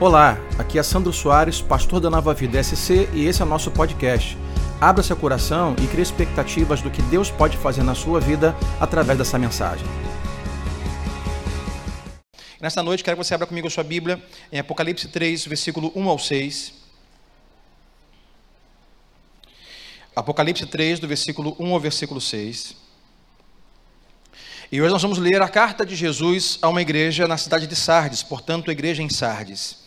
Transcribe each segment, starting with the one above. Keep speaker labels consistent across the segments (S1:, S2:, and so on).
S1: Olá, aqui é Sandro Soares, pastor da Nova Vida SC e esse é o nosso podcast. Abra seu coração e crie expectativas do que Deus pode fazer na sua vida através dessa mensagem.
S2: Nesta noite, quero que você abra comigo a sua Bíblia em Apocalipse 3, versículo 1 ao 6. Apocalipse 3, do versículo 1 ao versículo 6. E hoje nós vamos ler a carta de Jesus a uma igreja na cidade de Sardes, portanto, a igreja em Sardes.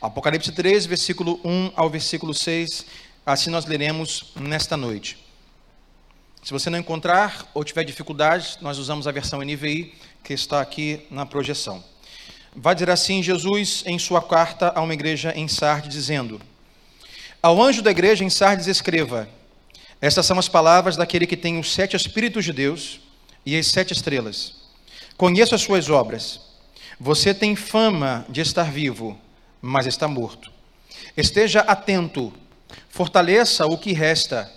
S2: Apocalipse 3, versículo 1 ao versículo 6, assim nós leremos nesta noite. Se você não encontrar ou tiver dificuldade, nós usamos a versão NVI que está aqui na projeção. Vai dizer assim Jesus em sua carta a uma igreja em Sardes, dizendo: Ao anjo da igreja em Sardes escreva: Estas são as palavras daquele que tem os sete Espíritos de Deus e as sete estrelas. Conheço as suas obras. Você tem fama de estar vivo, mas está morto. Esteja atento, fortaleça o que resta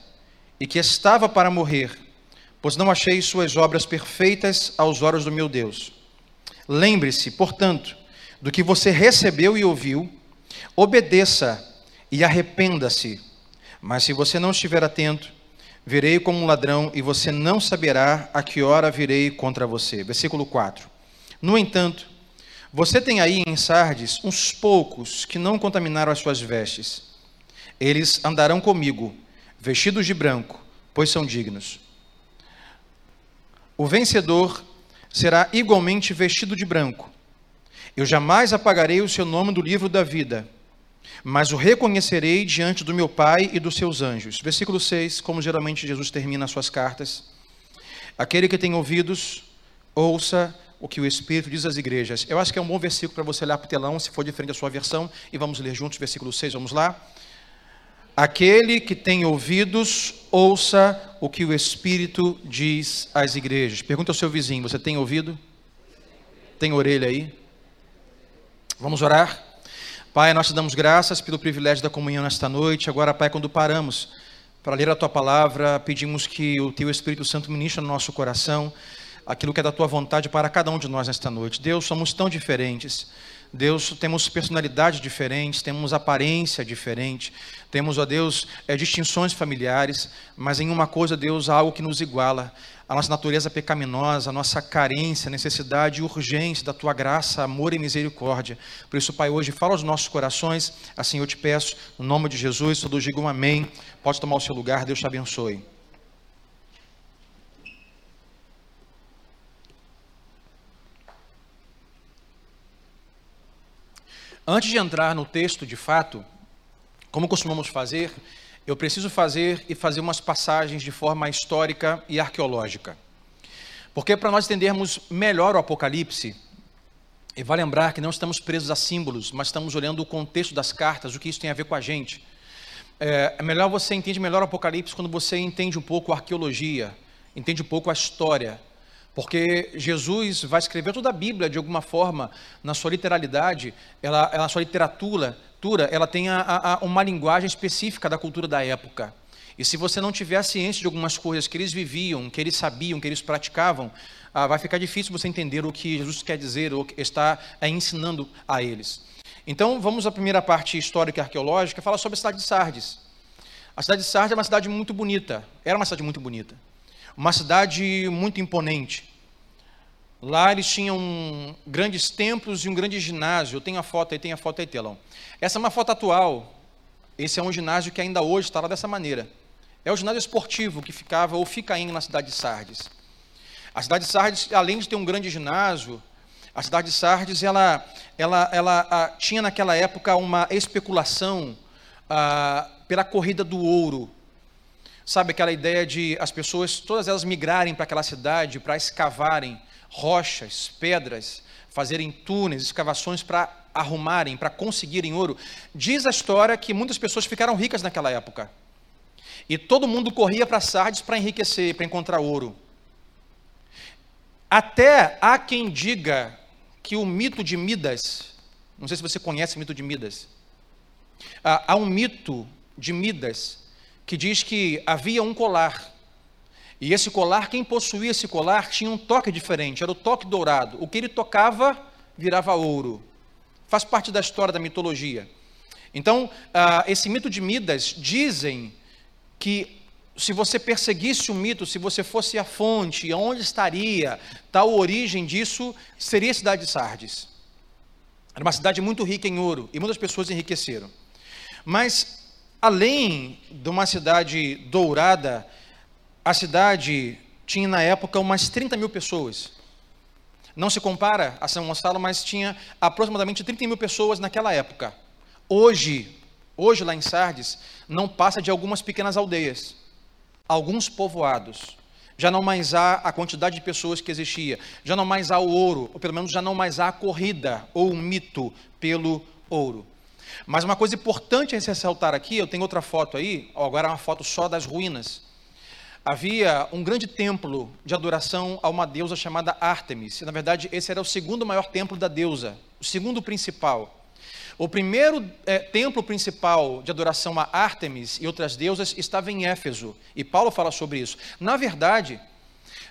S2: e que estava para morrer, pois não achei suas obras perfeitas aos olhos do meu Deus. Lembre-se, portanto, do que você recebeu e ouviu, obedeça e arrependa-se. Mas se você não estiver atento, Virei como um ladrão e você não saberá a que hora virei contra você. Versículo 4. No entanto, você tem aí em Sardes uns poucos que não contaminaram as suas vestes. Eles andarão comigo, vestidos de branco, pois são dignos. O vencedor será igualmente vestido de branco. Eu jamais apagarei o seu nome do livro da vida mas o reconhecerei diante do meu Pai e dos seus anjos. Versículo 6, como geralmente Jesus termina as suas cartas. Aquele que tem ouvidos, ouça o que o Espírito diz às igrejas. Eu acho que é um bom versículo para você olhar para o telão, se for diferente da sua versão, e vamos ler juntos versículo 6, vamos lá? Aquele que tem ouvidos, ouça o que o Espírito diz às igrejas. Pergunta ao seu vizinho: você tem ouvido? Tem orelha aí? Vamos orar? Pai, nós te damos graças pelo privilégio da comunhão nesta noite. Agora, Pai, quando paramos para ler a tua palavra, pedimos que o teu Espírito Santo ministre no nosso coração aquilo que é da tua vontade para cada um de nós nesta noite. Deus, somos tão diferentes. Deus, temos personalidades diferentes, temos aparência diferente, temos, ó Deus, é, distinções familiares, mas em uma coisa, Deus, há algo que nos iguala a nossa natureza pecaminosa, a nossa carência, necessidade e urgência da tua graça, amor e misericórdia. Por isso, Pai, hoje fala aos nossos corações, assim eu te peço, no nome de Jesus, todos digam amém. Pode tomar o seu lugar, Deus te abençoe. Antes de entrar no texto de fato, como costumamos fazer, eu preciso fazer e fazer umas passagens de forma histórica e arqueológica. Porque para nós entendermos melhor o Apocalipse, e vai lembrar que não estamos presos a símbolos, mas estamos olhando o contexto das cartas, o que isso tem a ver com a gente. É, é melhor você entende melhor o Apocalipse quando você entende um pouco a arqueologia, entende um pouco a história, porque Jesus vai escrever toda a Bíblia de alguma forma, na sua literalidade, ela, na sua literatura, ela tem a, a, uma linguagem específica da cultura da época. E se você não tiver a ciência de algumas coisas que eles viviam, que eles sabiam, que eles praticavam, ah, vai ficar difícil você entender o que Jesus quer dizer ou está é, ensinando a eles. Então, vamos à primeira parte histórica e arqueológica, fala sobre a cidade de Sardes. A cidade de Sardes é uma cidade muito bonita, era uma cidade muito bonita, uma cidade muito imponente. Lá eles tinham grandes templos e um grande ginásio. Eu tenho a foto aí, tem a foto aí, telão. Essa é uma foto atual. Esse é um ginásio que ainda hoje está lá dessa maneira. É o ginásio esportivo que ficava ou fica ainda na cidade de Sardes. A cidade de Sardes, além de ter um grande ginásio, a cidade de Sardes, ela, ela, ela a, tinha naquela época uma especulação a, pela corrida do ouro. Sabe aquela ideia de as pessoas, todas elas migrarem para aquela cidade para escavarem rochas, pedras, fazerem túneis, escavações para arrumarem, para conseguirem ouro. Diz a história que muitas pessoas ficaram ricas naquela época. E todo mundo corria para Sardes para enriquecer, para encontrar ouro. Até há quem diga que o mito de Midas, não sei se você conhece o mito de Midas, há um mito de Midas que diz que havia um colar e esse colar, quem possuía esse colar tinha um toque diferente, era o toque dourado. O que ele tocava virava ouro. faz parte da história da mitologia. Então, uh, esse mito de Midas dizem que se você perseguisse o mito, se você fosse a fonte, onde estaria tal origem disso, seria a cidade de Sardes. Era uma cidade muito rica em ouro e muitas pessoas enriqueceram. Mas, além de uma cidade dourada, a cidade tinha na época umas 30 mil pessoas. Não se compara a São Gonçalo, mas tinha aproximadamente 30 mil pessoas naquela época. Hoje, hoje lá em Sardes, não passa de algumas pequenas aldeias, alguns povoados. Já não mais há a quantidade de pessoas que existia, já não mais há o ouro, ou pelo menos já não mais há a corrida ou o mito pelo ouro. Mas uma coisa importante a ressaltar aqui, eu tenho outra foto aí, agora é uma foto só das ruínas. Havia um grande templo de adoração a uma deusa chamada Ártemis. Na verdade, esse era o segundo maior templo da deusa, o segundo principal. O primeiro é, templo principal de adoração a Ártemis e outras deusas estava em Éfeso, e Paulo fala sobre isso. Na verdade,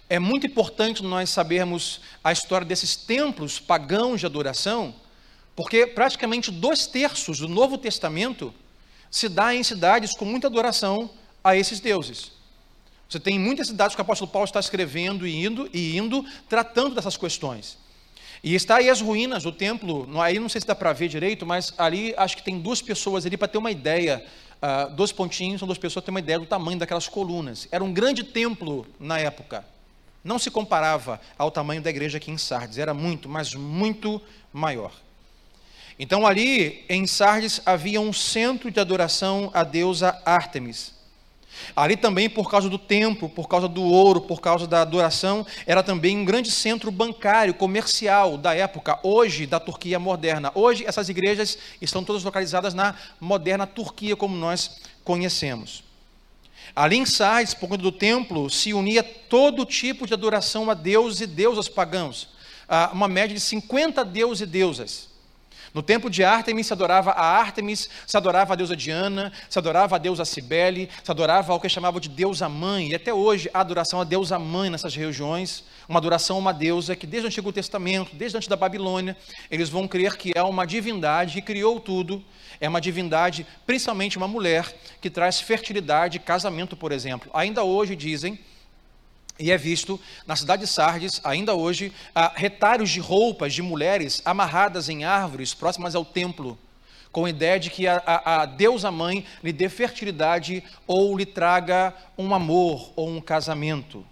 S2: é muito importante nós sabermos a história desses templos pagãos de adoração, porque praticamente dois terços do Novo Testamento se dá em cidades com muita adoração a esses deuses. Você tem muitas cidades que o apóstolo Paulo está escrevendo e indo, e indo tratando dessas questões. E está aí as ruínas do templo, aí não sei se dá para ver direito, mas ali acho que tem duas pessoas ali para ter uma ideia, uh, dois pontinhos, são duas pessoas, ter uma ideia do tamanho daquelas colunas. Era um grande templo na época. Não se comparava ao tamanho da igreja aqui em Sardes, era muito, mas muito maior. Então ali em Sardes havia um centro de adoração à deusa Ártemis. Ali também, por causa do templo, por causa do ouro, por causa da adoração, era também um grande centro bancário, comercial da época, hoje da Turquia moderna. Hoje, essas igrejas estão todas localizadas na moderna Turquia, como nós conhecemos. Ali em Sardes, por conta do templo, se unia todo tipo de adoração a deuses e deusas pagãos. Ah, uma média de 50 deuses e deusas. No templo de Ártemis se adorava a Ártemis, se adorava a deusa Diana, se adorava a deusa Cibele, se adorava ao que chamavam de deusa mãe, e até hoje a adoração à deusa mãe nessas regiões, uma adoração a uma deusa que desde o Antigo Testamento, desde antes da Babilônia, eles vão crer que é uma divindade que criou tudo, é uma divindade, principalmente uma mulher, que traz fertilidade, casamento, por exemplo. Ainda hoje dizem e é visto na cidade de Sardes, ainda hoje, retalhos de roupas de mulheres amarradas em árvores próximas ao templo, com a ideia de que a, a, a deusa mãe lhe dê fertilidade ou lhe traga um amor ou um casamento.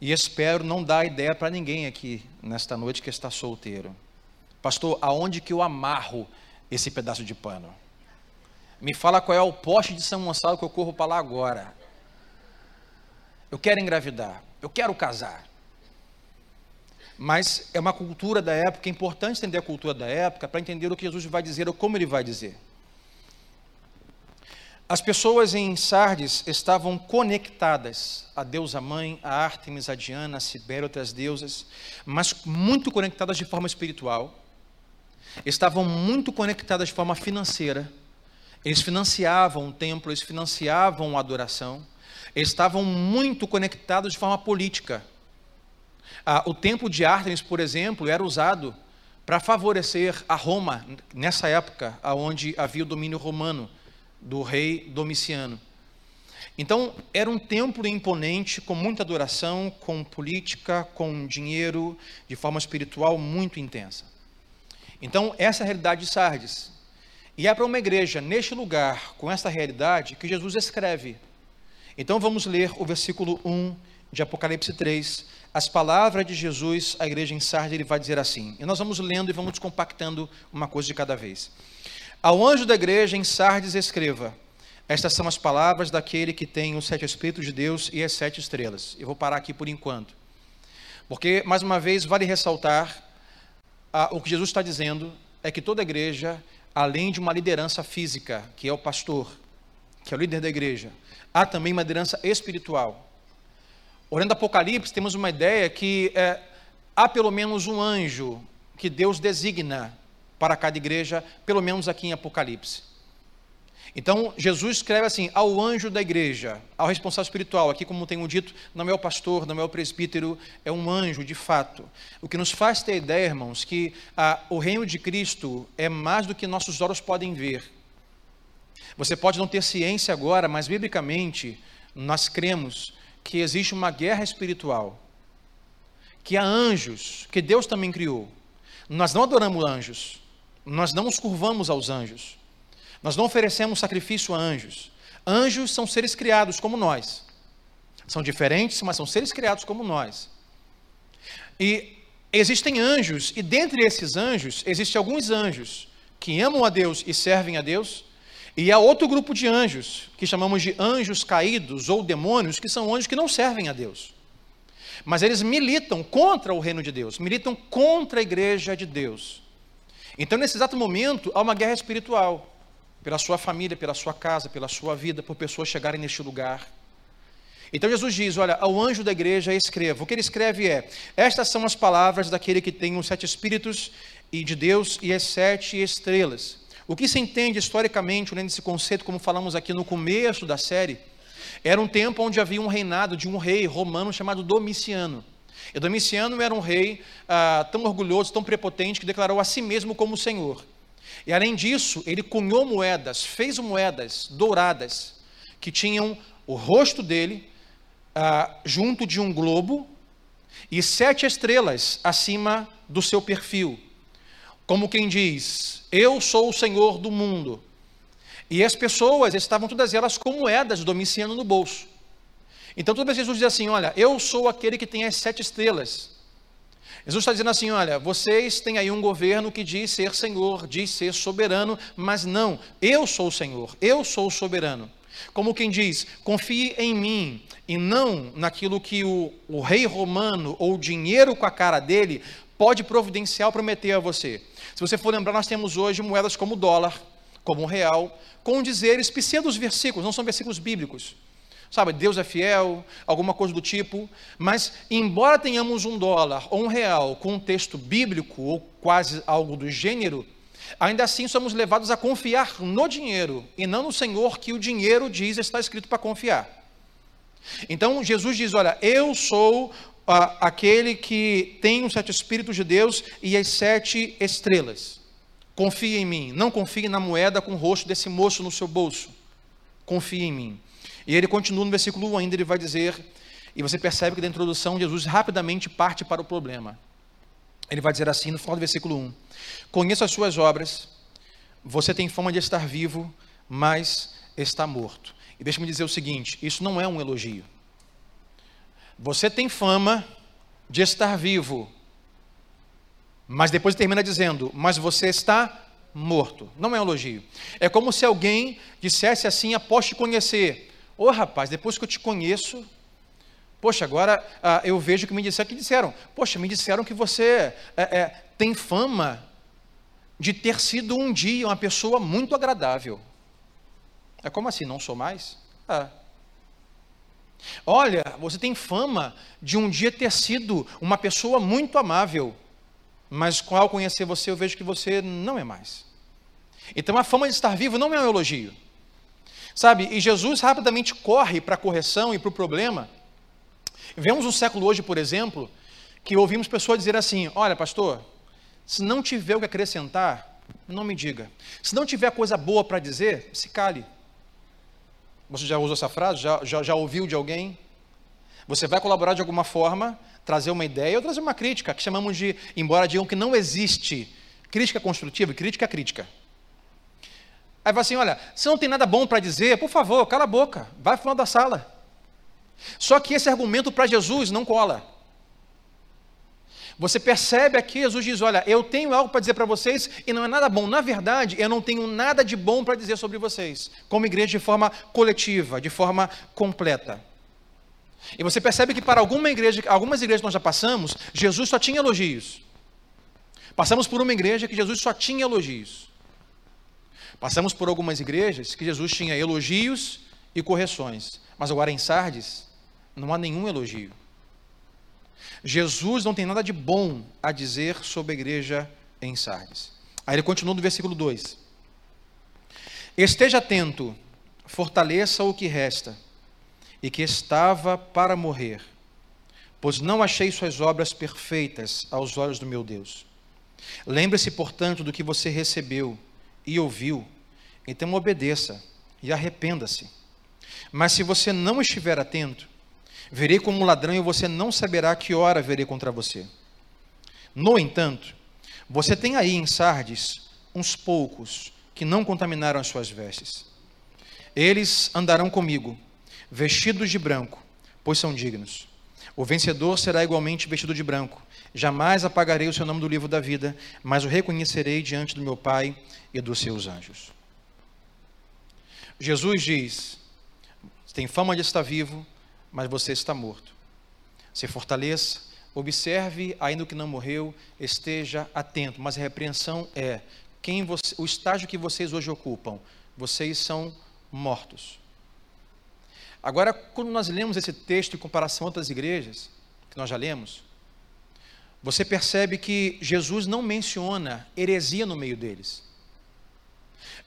S2: E espero não dar ideia para ninguém aqui nesta noite que está solteiro. Pastor, aonde que eu amarro esse pedaço de pano? Me fala qual é o poste de São Gonçalo que eu corro para lá agora eu quero engravidar, eu quero casar. Mas é uma cultura da época, é importante entender a cultura da época para entender o que Jesus vai dizer ou como ele vai dizer. As pessoas em Sardes estavam conectadas a deusa mãe, a Ártemis, a Diana, a Cibele, outras deusas, mas muito conectadas de forma espiritual. Estavam muito conectadas de forma financeira. Eles financiavam o templo, eles financiavam a adoração estavam muito conectados de forma política. Ah, o templo de Ártemis, por exemplo, era usado para favorecer a Roma nessa época, onde havia o domínio romano do rei Domiciano. Então, era um templo imponente, com muita adoração, com política, com dinheiro, de forma espiritual muito intensa. Então, essa é a realidade de Sardes. E é para uma igreja neste lugar, com essa realidade, que Jesus escreve então vamos ler o versículo 1 de Apocalipse 3, as palavras de Jesus à igreja em Sardes, ele vai dizer assim. E nós vamos lendo e vamos compactando uma coisa de cada vez. Ao anjo da igreja em Sardes escreva: Estas são as palavras daquele que tem os sete espíritos de Deus e as sete estrelas. Eu vou parar aqui por enquanto. Porque, mais uma vez, vale ressaltar o que Jesus está dizendo é que toda igreja, além de uma liderança física, que é o pastor, que é o líder da igreja, há também uma liderança espiritual. Olhando Apocalipse, temos uma ideia que é, há pelo menos um anjo que Deus designa para cada igreja, pelo menos aqui em Apocalipse. Então, Jesus escreve assim: ao anjo da igreja, ao responsável espiritual, aqui, como tenho dito, não é o pastor, não é o presbítero, é um anjo de fato. O que nos faz ter ideia, irmãos, que ah, o reino de Cristo é mais do que nossos olhos podem ver. Você pode não ter ciência agora, mas biblicamente nós cremos que existe uma guerra espiritual, que há anjos, que Deus também criou. Nós não adoramos anjos, nós não nos curvamos aos anjos. Nós não oferecemos sacrifício a anjos. Anjos são seres criados como nós. São diferentes, mas são seres criados como nós. E existem anjos, e dentre esses anjos, existem alguns anjos que amam a Deus e servem a Deus, e há outro grupo de anjos, que chamamos de anjos caídos ou demônios, que são anjos que não servem a Deus. Mas eles militam contra o reino de Deus, militam contra a igreja de Deus. Então, nesse exato momento, há uma guerra espiritual pela sua família, pela sua casa, pela sua vida, por pessoas chegarem neste lugar. Então Jesus diz: Olha, ao anjo da igreja escreva. O que ele escreve é: Estas são as palavras daquele que tem os sete espíritos e de Deus e as sete estrelas. O que se entende historicamente, olhando esse conceito, como falamos aqui no começo da série, era um tempo onde havia um reinado de um rei romano chamado Domiciano. E Domiciano era um rei ah, tão orgulhoso, tão prepotente, que declarou a si mesmo como Senhor. E além disso, ele cunhou moedas, fez moedas douradas, que tinham o rosto dele ah, junto de um globo e sete estrelas acima do seu perfil. Como quem diz: Eu sou o Senhor do mundo. E as pessoas estavam todas elas com moedas de Domiciano no bolso. Então, toda vez Jesus diz assim: Olha, eu sou aquele que tem as sete estrelas. Jesus está dizendo assim: olha, vocês têm aí um governo que diz ser Senhor, diz ser soberano, mas não, eu sou o Senhor, eu sou o soberano. Como quem diz, confie em mim e não naquilo que o, o rei romano ou o dinheiro com a cara dele pode providenciar ou prometer a você. Se você for lembrar, nós temos hoje moedas como o dólar, como o real, com dizeres pseudos versículos, não são versículos bíblicos sabe, Deus é fiel, alguma coisa do tipo, mas embora tenhamos um dólar ou um real com um texto bíblico ou quase algo do gênero, ainda assim somos levados a confiar no dinheiro e não no Senhor que o dinheiro diz está escrito para confiar. Então Jesus diz: Olha, eu sou ah, aquele que tem os sete Espíritos de Deus e as sete estrelas. Confie em mim, não confie na moeda com o rosto desse moço no seu bolso. Confie em mim. E ele continua no versículo 1 ainda, ele vai dizer, e você percebe que da introdução Jesus rapidamente parte para o problema. Ele vai dizer assim no final do versículo 1: Conheço as suas obras, você tem fama de estar vivo, mas está morto. E deixa-me dizer o seguinte: isso não é um elogio. Você tem fama de estar vivo, mas depois termina dizendo: Mas você está morto. Não é um elogio. É como se alguém dissesse assim após te conhecer: Ô rapaz, depois que eu te conheço, poxa, agora ah, eu vejo que me disseram que disseram, poxa, me disseram que você é, é, tem fama de ter sido um dia uma pessoa muito agradável. É como assim? Não sou mais? É. Olha, você tem fama de um dia ter sido uma pessoa muito amável, mas ao conhecer você eu vejo que você não é mais. Então a fama de estar vivo não é um elogio. Sabe, e Jesus rapidamente corre para a correção e para o problema. Vemos um século hoje, por exemplo, que ouvimos pessoas dizer assim: Olha, pastor, se não tiver o que acrescentar, não me diga. Se não tiver coisa boa para dizer, se cale. Você já usou essa frase? Já, já, já ouviu de alguém? Você vai colaborar de alguma forma, trazer uma ideia ou trazer uma crítica, que chamamos de, embora digam que não existe crítica construtiva e crítica crítica. Aí fala assim: olha, se não tem nada bom para dizer, por favor, cala a boca, vai para o da sala. Só que esse argumento para Jesus não cola. Você percebe aqui, Jesus diz: Olha, eu tenho algo para dizer para vocês e não é nada bom. Na verdade, eu não tenho nada de bom para dizer sobre vocês, como igreja de forma coletiva, de forma completa. E você percebe que para alguma igreja, algumas igrejas que nós já passamos, Jesus só tinha elogios. Passamos por uma igreja que Jesus só tinha elogios. Passamos por algumas igrejas que Jesus tinha elogios e correções, mas agora em Sardes não há nenhum elogio. Jesus não tem nada de bom a dizer sobre a igreja em Sardes. Aí ele continua no versículo 2. Esteja atento, fortaleça o que resta e que estava para morrer, pois não achei suas obras perfeitas aos olhos do meu Deus. Lembre-se, portanto, do que você recebeu e ouviu, então obedeça e arrependa-se. Mas se você não estiver atento, verei como ladrão e você não saberá que hora verei contra você. No entanto, você tem aí em Sardes uns poucos que não contaminaram as suas vestes. Eles andarão comigo, vestidos de branco, pois são dignos. O vencedor será igualmente vestido de branco. Jamais apagarei o seu nome do livro da vida, mas o reconhecerei diante do meu Pai e dos seus anjos. Jesus diz: tem fama de estar vivo, mas você está morto. Se fortaleça, observe, ainda que não morreu, esteja atento. Mas a repreensão é: quem você, o estágio que vocês hoje ocupam, vocês são mortos. Agora, quando nós lemos esse texto em comparação a outras igrejas, que nós já lemos, você percebe que Jesus não menciona heresia no meio deles.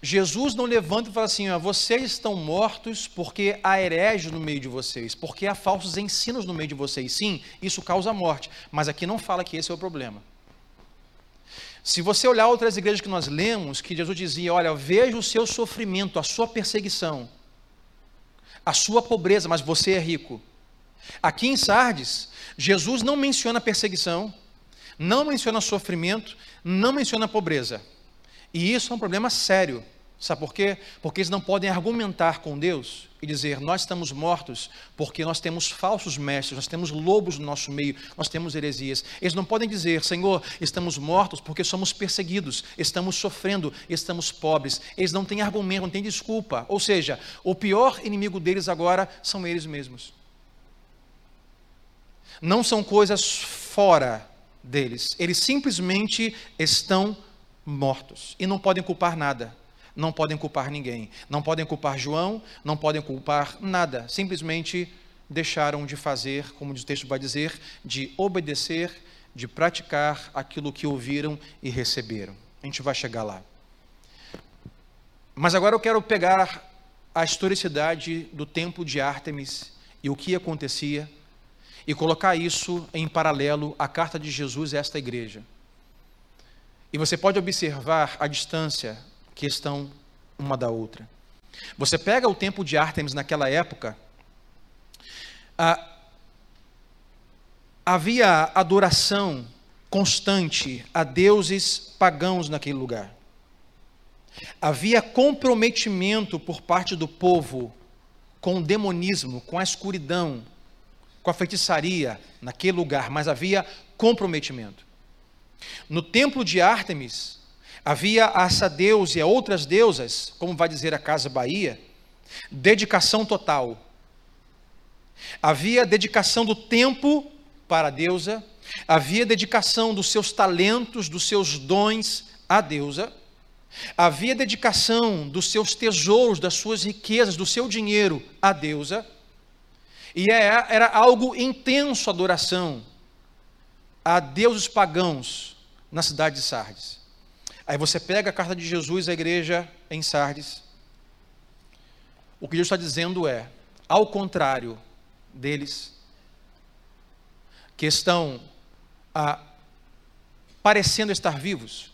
S2: Jesus não levanta e fala assim: ó, vocês estão mortos porque há hereges no meio de vocês, porque há falsos ensinos no meio de vocês. Sim, isso causa morte, mas aqui não fala que esse é o problema. Se você olhar outras igrejas que nós lemos, que Jesus dizia: olha, veja o seu sofrimento, a sua perseguição, a sua pobreza, mas você é rico. Aqui em Sardes, Jesus não menciona perseguição, não menciona sofrimento, não menciona pobreza. E isso é um problema sério. Sabe por quê? Porque eles não podem argumentar com Deus e dizer: Nós estamos mortos porque nós temos falsos mestres, nós temos lobos no nosso meio, nós temos heresias. Eles não podem dizer: Senhor, estamos mortos porque somos perseguidos, estamos sofrendo, estamos pobres. Eles não têm argumento, não têm desculpa. Ou seja, o pior inimigo deles agora são eles mesmos. Não são coisas fora deles, eles simplesmente estão mortos e não podem culpar nada não podem culpar ninguém. Não podem culpar João, não podem culpar nada. Simplesmente deixaram de fazer, como o texto vai dizer, de obedecer, de praticar aquilo que ouviram e receberam. A gente vai chegar lá. Mas agora eu quero pegar a historicidade do templo de Ártemis e o que acontecia e colocar isso em paralelo à carta de Jesus a esta igreja. E você pode observar a distância que estão uma da outra. Você pega o templo de Ártemis naquela época, ah, havia adoração constante a deuses pagãos naquele lugar. Havia comprometimento por parte do povo com o demonismo, com a escuridão, com a feitiçaria naquele lugar, mas havia comprometimento. No templo de Ártemis, Havia a essa deusa e a outras deusas, como vai dizer a Casa Bahia, dedicação total. Havia dedicação do tempo para a deusa, havia dedicação dos seus talentos, dos seus dons à deusa, havia dedicação dos seus tesouros, das suas riquezas, do seu dinheiro à deusa, e é, era algo intenso a adoração a deuses pagãos na cidade de Sardes. Aí você pega a carta de Jesus à igreja em Sardes. O que Deus está dizendo é, ao contrário deles, que estão ah, parecendo estar vivos,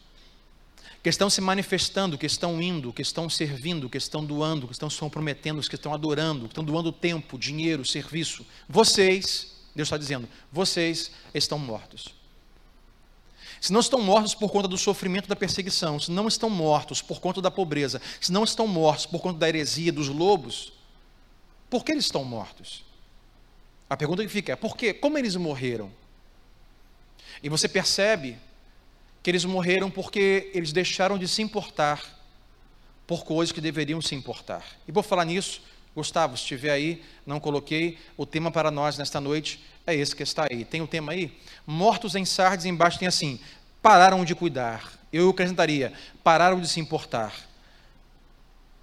S2: que estão se manifestando, que estão indo, que estão servindo, que estão doando, que estão se comprometendo, que estão adorando, que estão doando tempo, dinheiro, serviço. Vocês, Deus está dizendo, vocês estão mortos se não estão mortos por conta do sofrimento da perseguição, se não estão mortos por conta da pobreza, se não estão mortos por conta da heresia dos lobos, por que eles estão mortos? A pergunta que fica é: por quê? Como eles morreram? E você percebe que eles morreram porque eles deixaram de se importar por coisas que deveriam se importar. E vou falar nisso, Gustavo, se estiver aí, não coloquei, o tema para nós nesta noite é esse que está aí. Tem o tema aí? Mortos em Sardes, embaixo tem assim: pararam de cuidar. Eu acrescentaria: pararam de se importar.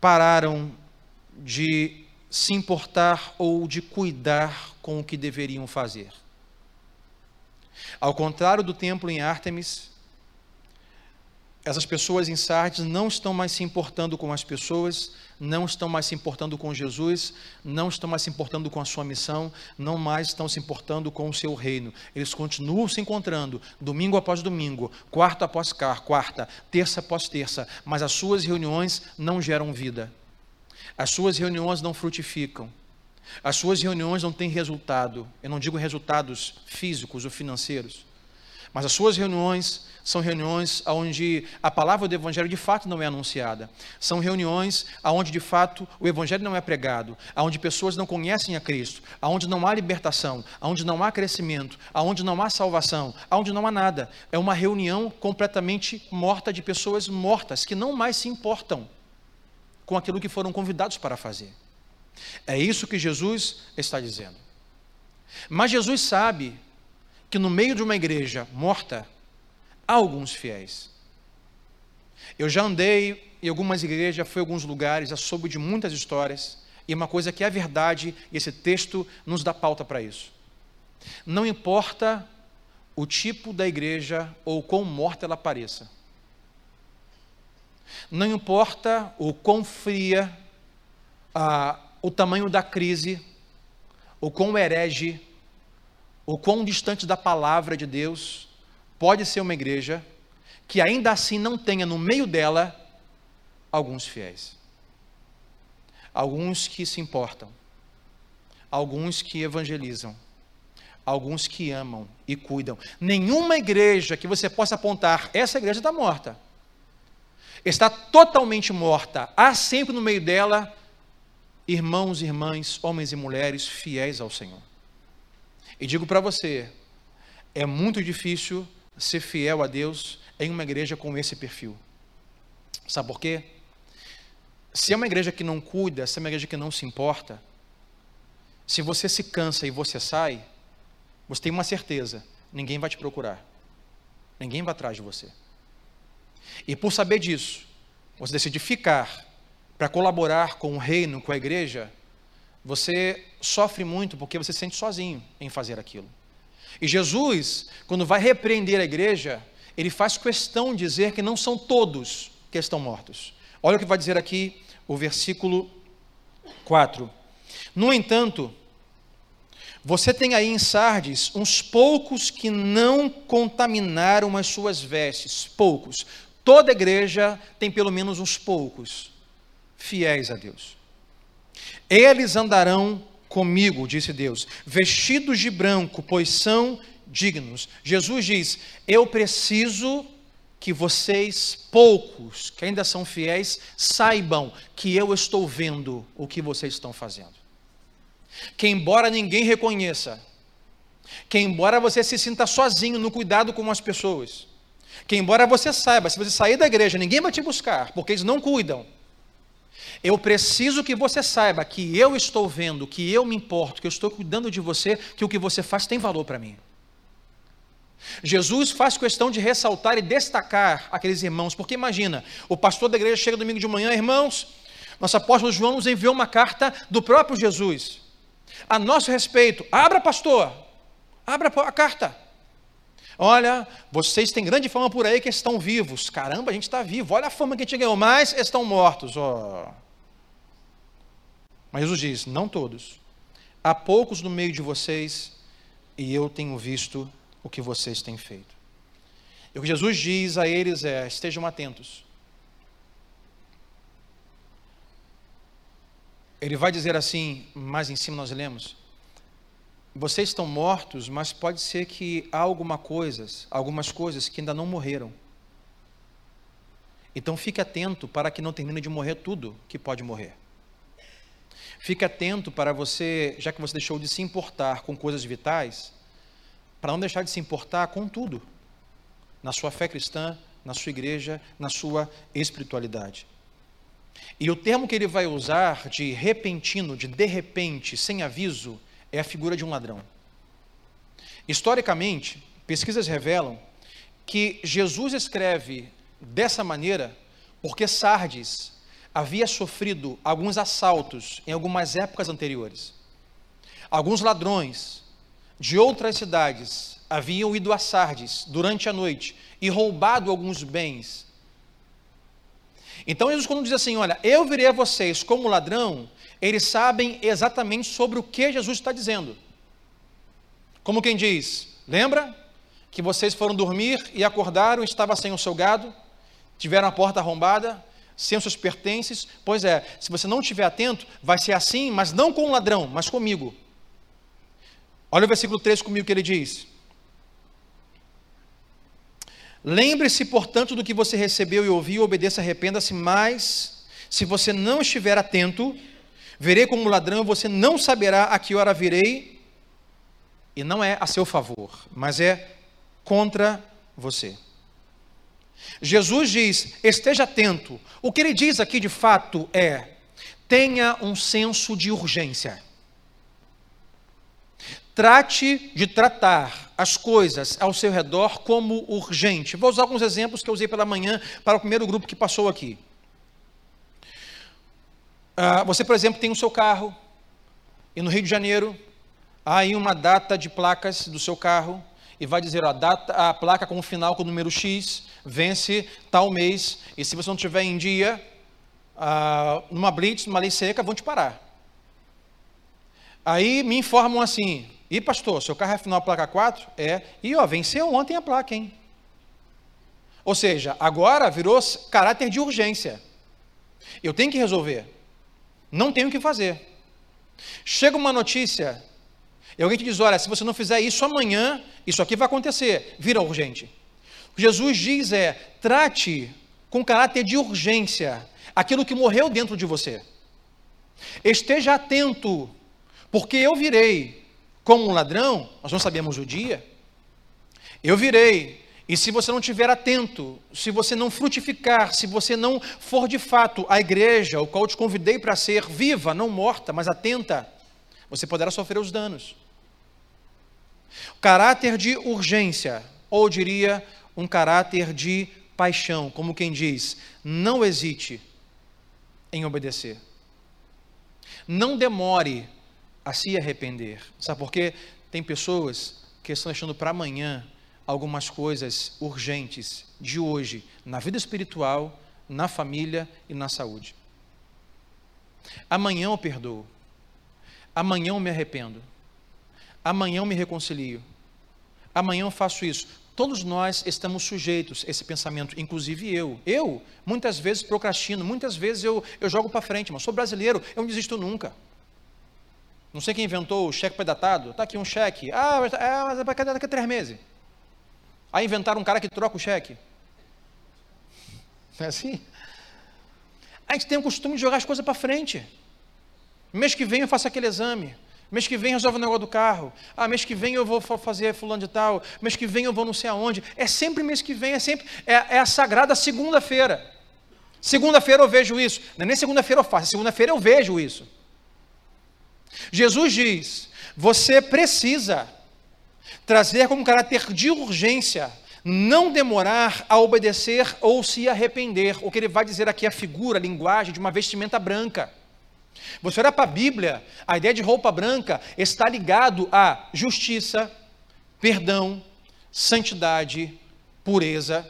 S2: Pararam de se importar ou de cuidar com o que deveriam fazer. Ao contrário do templo em Ártemis, essas pessoas em Sardes não estão mais se importando com as pessoas, não estão mais se importando com Jesus, não estão mais se importando com a sua missão, não mais estão se importando com o seu reino. Eles continuam se encontrando domingo após domingo, quarta após quarta, terça após terça, mas as suas reuniões não geram vida. As suas reuniões não frutificam. As suas reuniões não têm resultado. Eu não digo resultados físicos ou financeiros, mas as suas reuniões são reuniões onde a palavra do Evangelho de fato não é anunciada. São reuniões onde de fato o Evangelho não é pregado, onde pessoas não conhecem a Cristo, onde não há libertação, onde não há crescimento, onde não há salvação, onde não há nada. É uma reunião completamente morta de pessoas mortas que não mais se importam com aquilo que foram convidados para fazer. É isso que Jesus está dizendo. Mas Jesus sabe que no meio de uma igreja morta, há alguns fiéis. Eu já andei em algumas igrejas, fui em alguns lugares, já soube de muitas histórias, e uma coisa que é verdade, e esse texto nos dá pauta para isso. Não importa o tipo da igreja ou quão morta ela pareça. Não importa o quão fria, ah, o tamanho da crise, o quão herege, o quão distante da palavra de Deus pode ser uma igreja que ainda assim não tenha no meio dela alguns fiéis. Alguns que se importam, alguns que evangelizam, alguns que amam e cuidam. Nenhuma igreja que você possa apontar, essa igreja está morta. Está totalmente morta. Há sempre no meio dela irmãos e irmãs, homens e mulheres fiéis ao Senhor. E digo para você, é muito difícil ser fiel a Deus em uma igreja com esse perfil. Sabe por quê? Se é uma igreja que não cuida, se é uma igreja que não se importa, se você se cansa e você sai, você tem uma certeza: ninguém vai te procurar, ninguém vai atrás de você. E por saber disso, você decide ficar para colaborar com o reino, com a igreja, você sofre muito porque você se sente sozinho em fazer aquilo. E Jesus, quando vai repreender a igreja, ele faz questão de dizer que não são todos que estão mortos. Olha o que vai dizer aqui o versículo 4. No entanto, você tem aí em Sardes uns poucos que não contaminaram as suas vestes, poucos. Toda igreja tem pelo menos uns poucos fiéis a Deus. Eles andarão comigo, disse Deus, vestidos de branco, pois são dignos. Jesus diz: Eu preciso que vocês, poucos, que ainda são fiéis, saibam que eu estou vendo o que vocês estão fazendo. Que embora ninguém reconheça, que embora você se sinta sozinho no cuidado com as pessoas, que embora você saiba, se você sair da igreja, ninguém vai te buscar, porque eles não cuidam. Eu preciso que você saiba que eu estou vendo, que eu me importo, que eu estou cuidando de você, que o que você faz tem valor para mim. Jesus faz questão de ressaltar e destacar aqueles irmãos, porque imagina, o pastor da igreja chega domingo de manhã, irmãos, nosso apóstolo João nos enviou uma carta do próprio Jesus. A nosso respeito, abra, pastor, abra a carta. Olha, vocês têm grande fama por aí que estão vivos. Caramba, a gente está vivo. Olha a fama que a gente ganhou, mas estão mortos. Oh. Mas Jesus diz: não todos. Há poucos no meio de vocês e eu tenho visto o que vocês têm feito. E o que Jesus diz a eles é: estejam atentos. Ele vai dizer assim, mais em cima nós lemos: vocês estão mortos, mas pode ser que há alguma coisas, algumas coisas que ainda não morreram. Então fique atento para que não termine de morrer tudo que pode morrer. Fique atento para você, já que você deixou de se importar com coisas vitais, para não deixar de se importar com tudo, na sua fé cristã, na sua igreja, na sua espiritualidade. E o termo que ele vai usar de repentino, de de repente, sem aviso, é a figura de um ladrão. Historicamente, pesquisas revelam que Jesus escreve dessa maneira porque Sardes havia sofrido alguns assaltos em algumas épocas anteriores. Alguns ladrões de outras cidades haviam ido a Sardes durante a noite e roubado alguns bens Então Jesus, quando diz assim: Olha, eu virei a vocês como ladrão, eles sabem exatamente sobre o que Jesus está dizendo. Como quem diz: Lembra que vocês foram dormir e acordaram, estava sem o seu gado, tiveram a porta arrombada, sem os seus pertences? Pois é, se você não estiver atento, vai ser assim, mas não com o ladrão, mas comigo. Olha o versículo 3 comigo que ele diz: Lembre-se, portanto, do que você recebeu e ouviu, obedeça, arrependa-se, mas se você não estiver atento, verei como ladrão, você não saberá a que hora virei, e não é a seu favor, mas é contra você. Jesus diz: esteja atento. O que ele diz aqui de fato é: tenha um senso de urgência. Trate de tratar as coisas ao seu redor como urgente. Vou usar alguns exemplos que eu usei pela manhã para o primeiro grupo que passou aqui. Ah, você, por exemplo, tem o seu carro, e no Rio de Janeiro, há aí uma data de placas do seu carro, e vai dizer a, data, a placa com o final com o número X vence tal mês, e se você não tiver em dia, ah, numa blitz, numa lei seca, vão te parar. Aí me informam assim, e pastor, seu carro é final placa 4? É. E ó, venceu ontem a placa, hein? Ou seja, agora virou caráter de urgência. Eu tenho que resolver. Não tenho o que fazer. Chega uma notícia, e alguém te diz: olha, se você não fizer isso amanhã, isso aqui vai acontecer. Vira urgente. O que Jesus diz é: trate com caráter de urgência aquilo que morreu dentro de você. Esteja atento, porque eu virei como um ladrão, nós não sabemos o dia. Eu virei, e se você não estiver atento, se você não frutificar, se você não for de fato a igreja, o qual te convidei para ser viva, não morta, mas atenta, você poderá sofrer os danos. Caráter de urgência, ou diria um caráter de paixão, como quem diz: não hesite em obedecer. Não demore a se arrepender. Sabe por quê? Tem pessoas que estão deixando para amanhã algumas coisas urgentes de hoje, na vida espiritual, na família e na saúde. Amanhã eu perdoo. Amanhã eu me arrependo. Amanhã eu me reconcilio. Amanhã eu faço isso. Todos nós estamos sujeitos a esse pensamento, inclusive eu. Eu, muitas vezes, procrastino, muitas vezes eu, eu jogo para frente, mas sou brasileiro, eu não desisto nunca. Não sei quem inventou o cheque pré-datado. Está aqui um cheque. Ah, mas, mas é para daqui a três meses. Aí inventaram um cara que troca o cheque. Não é assim? A gente tem o costume de jogar as coisas para frente. Mês que vem eu faço aquele exame. Mês que vem eu resolvo o negócio do carro. Ah, mês que vem eu vou fazer fulano de tal. Mês que vem eu vou não sei aonde. É sempre mês que vem, é sempre. É, é a sagrada segunda-feira. Segunda-feira eu vejo isso. Não é nem segunda-feira eu faço, segunda-feira eu vejo isso. Jesus diz: você precisa trazer como caráter de urgência, não demorar a obedecer ou se arrepender. O que ele vai dizer aqui é a figura, a linguagem de uma vestimenta branca. Você olha para a Bíblia, a ideia de roupa branca está ligado a justiça, perdão, santidade, pureza.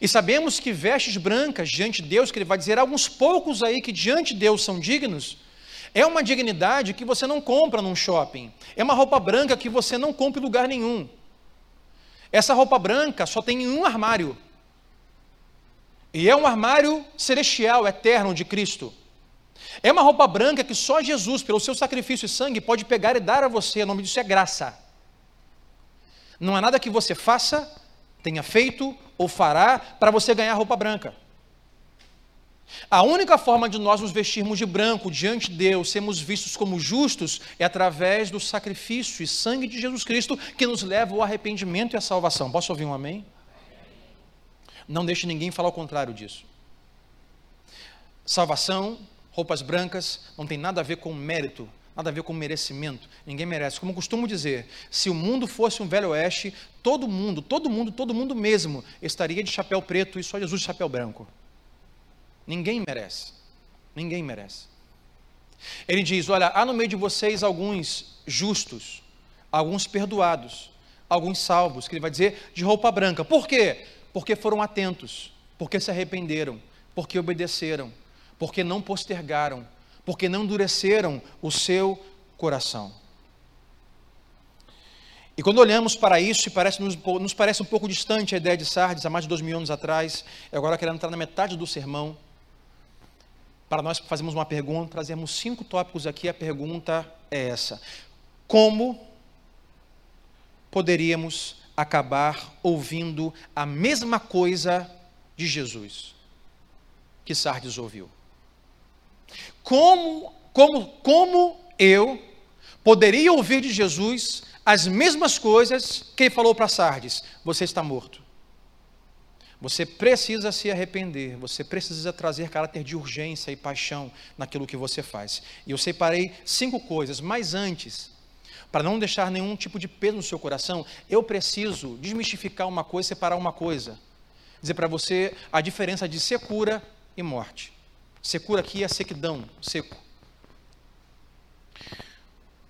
S2: E sabemos que vestes brancas diante de Deus, que ele vai dizer alguns poucos aí que diante de Deus são dignos, é uma dignidade que você não compra num shopping. É uma roupa branca que você não compra em lugar nenhum. Essa roupa branca só tem em um armário. E é um armário celestial, eterno de Cristo. É uma roupa branca que só Jesus, pelo seu sacrifício e sangue, pode pegar e dar a você. O nome disso é graça. Não há nada que você faça, tenha feito ou fará para você ganhar roupa branca. A única forma de nós nos vestirmos de branco diante de Deus, sermos vistos como justos, é através do sacrifício e sangue de Jesus Cristo que nos leva ao arrependimento e à salvação. Posso ouvir um amém? Não deixe ninguém falar o contrário disso. Salvação, roupas brancas, não tem nada a ver com mérito, nada a ver com merecimento. Ninguém merece. Como costumo dizer, se o mundo fosse um velho oeste, todo mundo, todo mundo, todo mundo mesmo estaria de chapéu preto e só Jesus de chapéu branco. Ninguém merece. Ninguém merece. Ele diz: Olha, há no meio de vocês alguns justos, alguns perdoados, alguns salvos, que ele vai dizer de roupa branca. Por quê? Porque foram atentos, porque se arrependeram, porque obedeceram, porque não postergaram, porque não endureceram o seu coração. E quando olhamos para isso, parece, nos, nos, parece um pouco distante a ideia de Sardes, há mais de dois mil anos atrás, e agora querendo entrar na metade do sermão, para nós fazermos uma pergunta, trazemos cinco tópicos aqui, a pergunta é essa: Como poderíamos acabar ouvindo a mesma coisa de Jesus que Sardes ouviu? Como, como, como eu poderia ouvir de Jesus as mesmas coisas que ele falou para Sardes: Você está morto. Você precisa se arrepender, você precisa trazer caráter de urgência e paixão naquilo que você faz. E eu separei cinco coisas, mas antes, para não deixar nenhum tipo de peso no seu coração, eu preciso desmistificar uma coisa, separar uma coisa. Dizer para você a diferença de secura e morte. Secura aqui é sequidão, seco.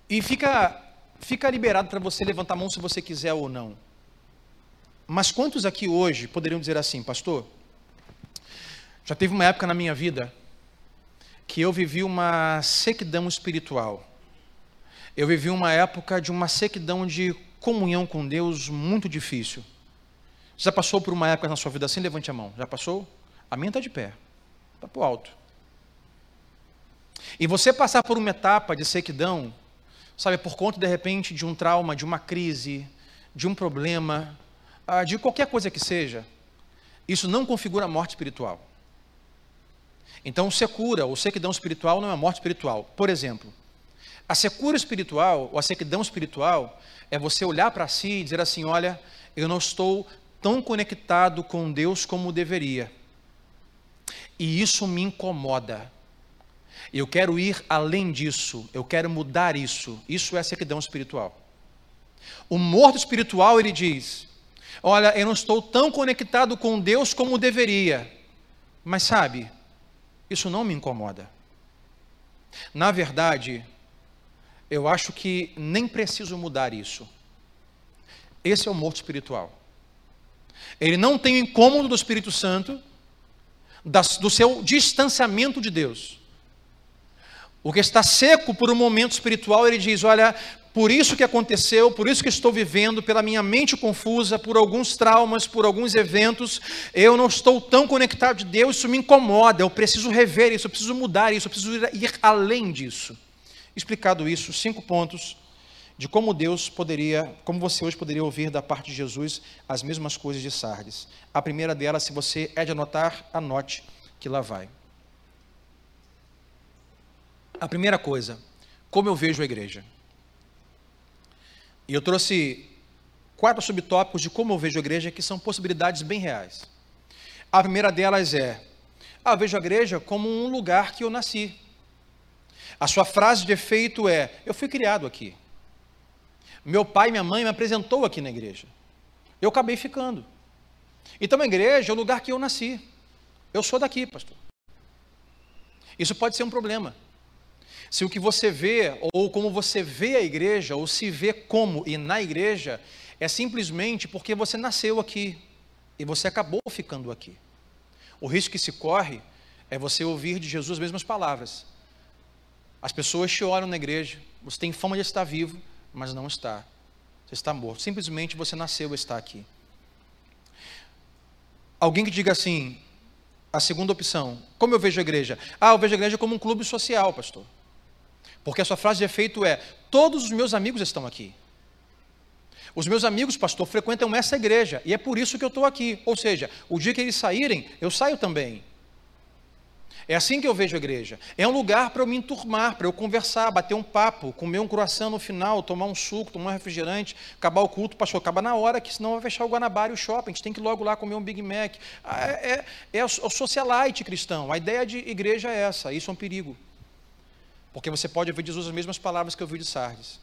S2: E fica, fica liberado para você levantar a mão se você quiser ou não. Mas quantos aqui hoje poderiam dizer assim, pastor? Já teve uma época na minha vida que eu vivi uma sequidão espiritual. Eu vivi uma época de uma sequidão de comunhão com Deus muito difícil. Já passou por uma época na sua vida assim? Levante a mão. Já passou? A minha está de pé. Está para o alto. E você passar por uma etapa de sequidão, sabe, por conta de repente de um trauma, de uma crise, de um problema, ah, de qualquer coisa que seja, isso não configura morte espiritual. Então, secura ou sequidão espiritual não é morte espiritual. Por exemplo, a secura espiritual ou a sequidão espiritual é você olhar para si e dizer assim: olha, eu não estou tão conectado com Deus como deveria. E isso me incomoda. Eu quero ir além disso, eu quero mudar isso. Isso é sequidão espiritual. O morto espiritual, ele diz: Olha, eu não estou tão conectado com Deus como deveria. Mas sabe, isso não me incomoda. Na verdade, eu acho que nem preciso mudar isso. Esse é o morto espiritual. Ele não tem o incômodo do Espírito Santo, do seu distanciamento de Deus. O que está seco por um momento espiritual, ele diz: Olha, por isso que aconteceu, por isso que estou vivendo, pela minha mente confusa, por alguns traumas, por alguns eventos, eu não estou tão conectado de Deus, isso me incomoda, eu preciso rever isso, eu preciso mudar isso, eu preciso ir além disso. Explicado isso, cinco pontos de como Deus poderia, como você hoje poderia ouvir da parte de Jesus as mesmas coisas de Sardes. A primeira delas, se você é de anotar, anote que lá vai. A primeira coisa, como eu vejo a igreja. E eu trouxe quatro subtópicos de como eu vejo a igreja, que são possibilidades bem reais. A primeira delas é: ah, vejo a igreja como um lugar que eu nasci. A sua frase de efeito é: eu fui criado aqui. Meu pai e minha mãe me apresentou aqui na igreja. Eu acabei ficando. Então a igreja é o lugar que eu nasci. Eu sou daqui, pastor. Isso pode ser um problema. Se o que você vê, ou como você vê a igreja, ou se vê como e na igreja, é simplesmente porque você nasceu aqui e você acabou ficando aqui. O risco que se corre é você ouvir de Jesus as mesmas palavras. As pessoas olham na igreja, você tem fama de estar vivo, mas não está. Você está morto. Simplesmente você nasceu e está aqui. Alguém que diga assim, a segunda opção, como eu vejo a igreja? Ah, eu vejo a igreja como um clube social, pastor. Porque a sua frase de efeito é: todos os meus amigos estão aqui. Os meus amigos, pastor, frequentam essa igreja e é por isso que eu estou aqui. Ou seja, o dia que eles saírem, eu saio também. É assim que eu vejo a igreja. É um lugar para eu me enturmar, para eu conversar, bater um papo, comer um croissant no final, tomar um suco, tomar um refrigerante, acabar o culto, pastor, acaba na hora, que senão vai fechar o Guanabara e o shopping. A gente tem que ir logo lá comer um Big Mac. Ah, é, é, é o socialite cristão. A ideia de igreja é essa. Isso é um perigo. Porque você pode ouvir Jesus as mesmas palavras que eu ouvi de Sardes.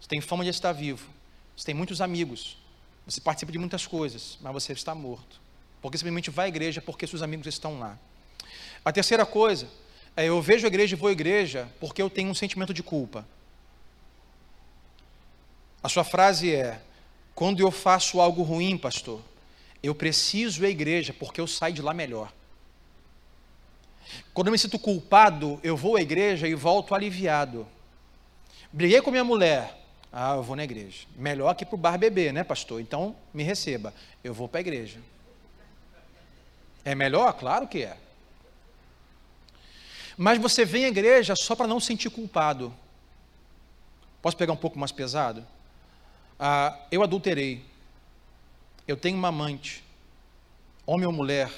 S2: Você tem fama de estar vivo. Você tem muitos amigos. Você participa de muitas coisas, mas você está morto. Porque simplesmente vai à igreja porque seus amigos estão lá. A terceira coisa é eu vejo a igreja e vou à igreja porque eu tenho um sentimento de culpa. A sua frase é: quando eu faço algo ruim, pastor, eu preciso ir à igreja porque eu saio de lá melhor. Quando eu me sinto culpado, eu vou à igreja e volto aliviado. Briguei com minha mulher. Ah, eu vou na igreja. Melhor que para o bar beber, né, pastor? Então, me receba. Eu vou para a igreja. É melhor? Claro que é. Mas você vem à igreja só para não sentir culpado. Posso pegar um pouco mais pesado? Ah, eu adulterei. Eu tenho uma amante. Homem ou mulher,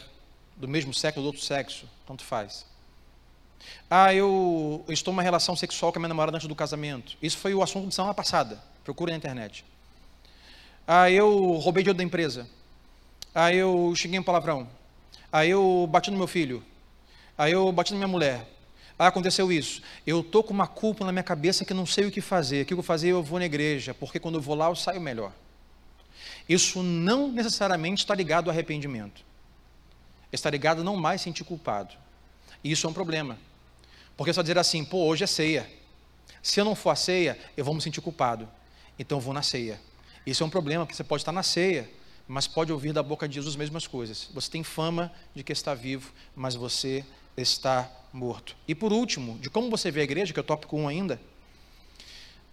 S2: do mesmo sexo ou do outro sexo, tanto faz. Ah, eu, estou numa relação sexual com a minha namorada antes do casamento. Isso foi o assunto de semana passada. Procure na internet. Ah, eu roubei dinheiro da empresa. Ah, eu cheguei em palavrão. Aí eu bati no meu filho. Aí eu bati na minha mulher. Ah, aconteceu isso. Eu estou com uma culpa na minha cabeça que não sei o que fazer. O que eu vou fazer? Eu vou na igreja, porque quando eu vou lá eu saio melhor. Isso não necessariamente está ligado ao arrependimento. Está ligado a não mais sentir culpado. E isso é um problema. Porque só dizer assim, pô, hoje é ceia. Se eu não for a ceia, eu vou me sentir culpado. Então eu vou na ceia. Isso é um problema, porque você pode estar na ceia, mas pode ouvir da boca de Jesus as mesmas coisas. Você tem fama de que está vivo, mas você está morto. E por último, de como você vê a igreja, que é o tópico 1 ainda,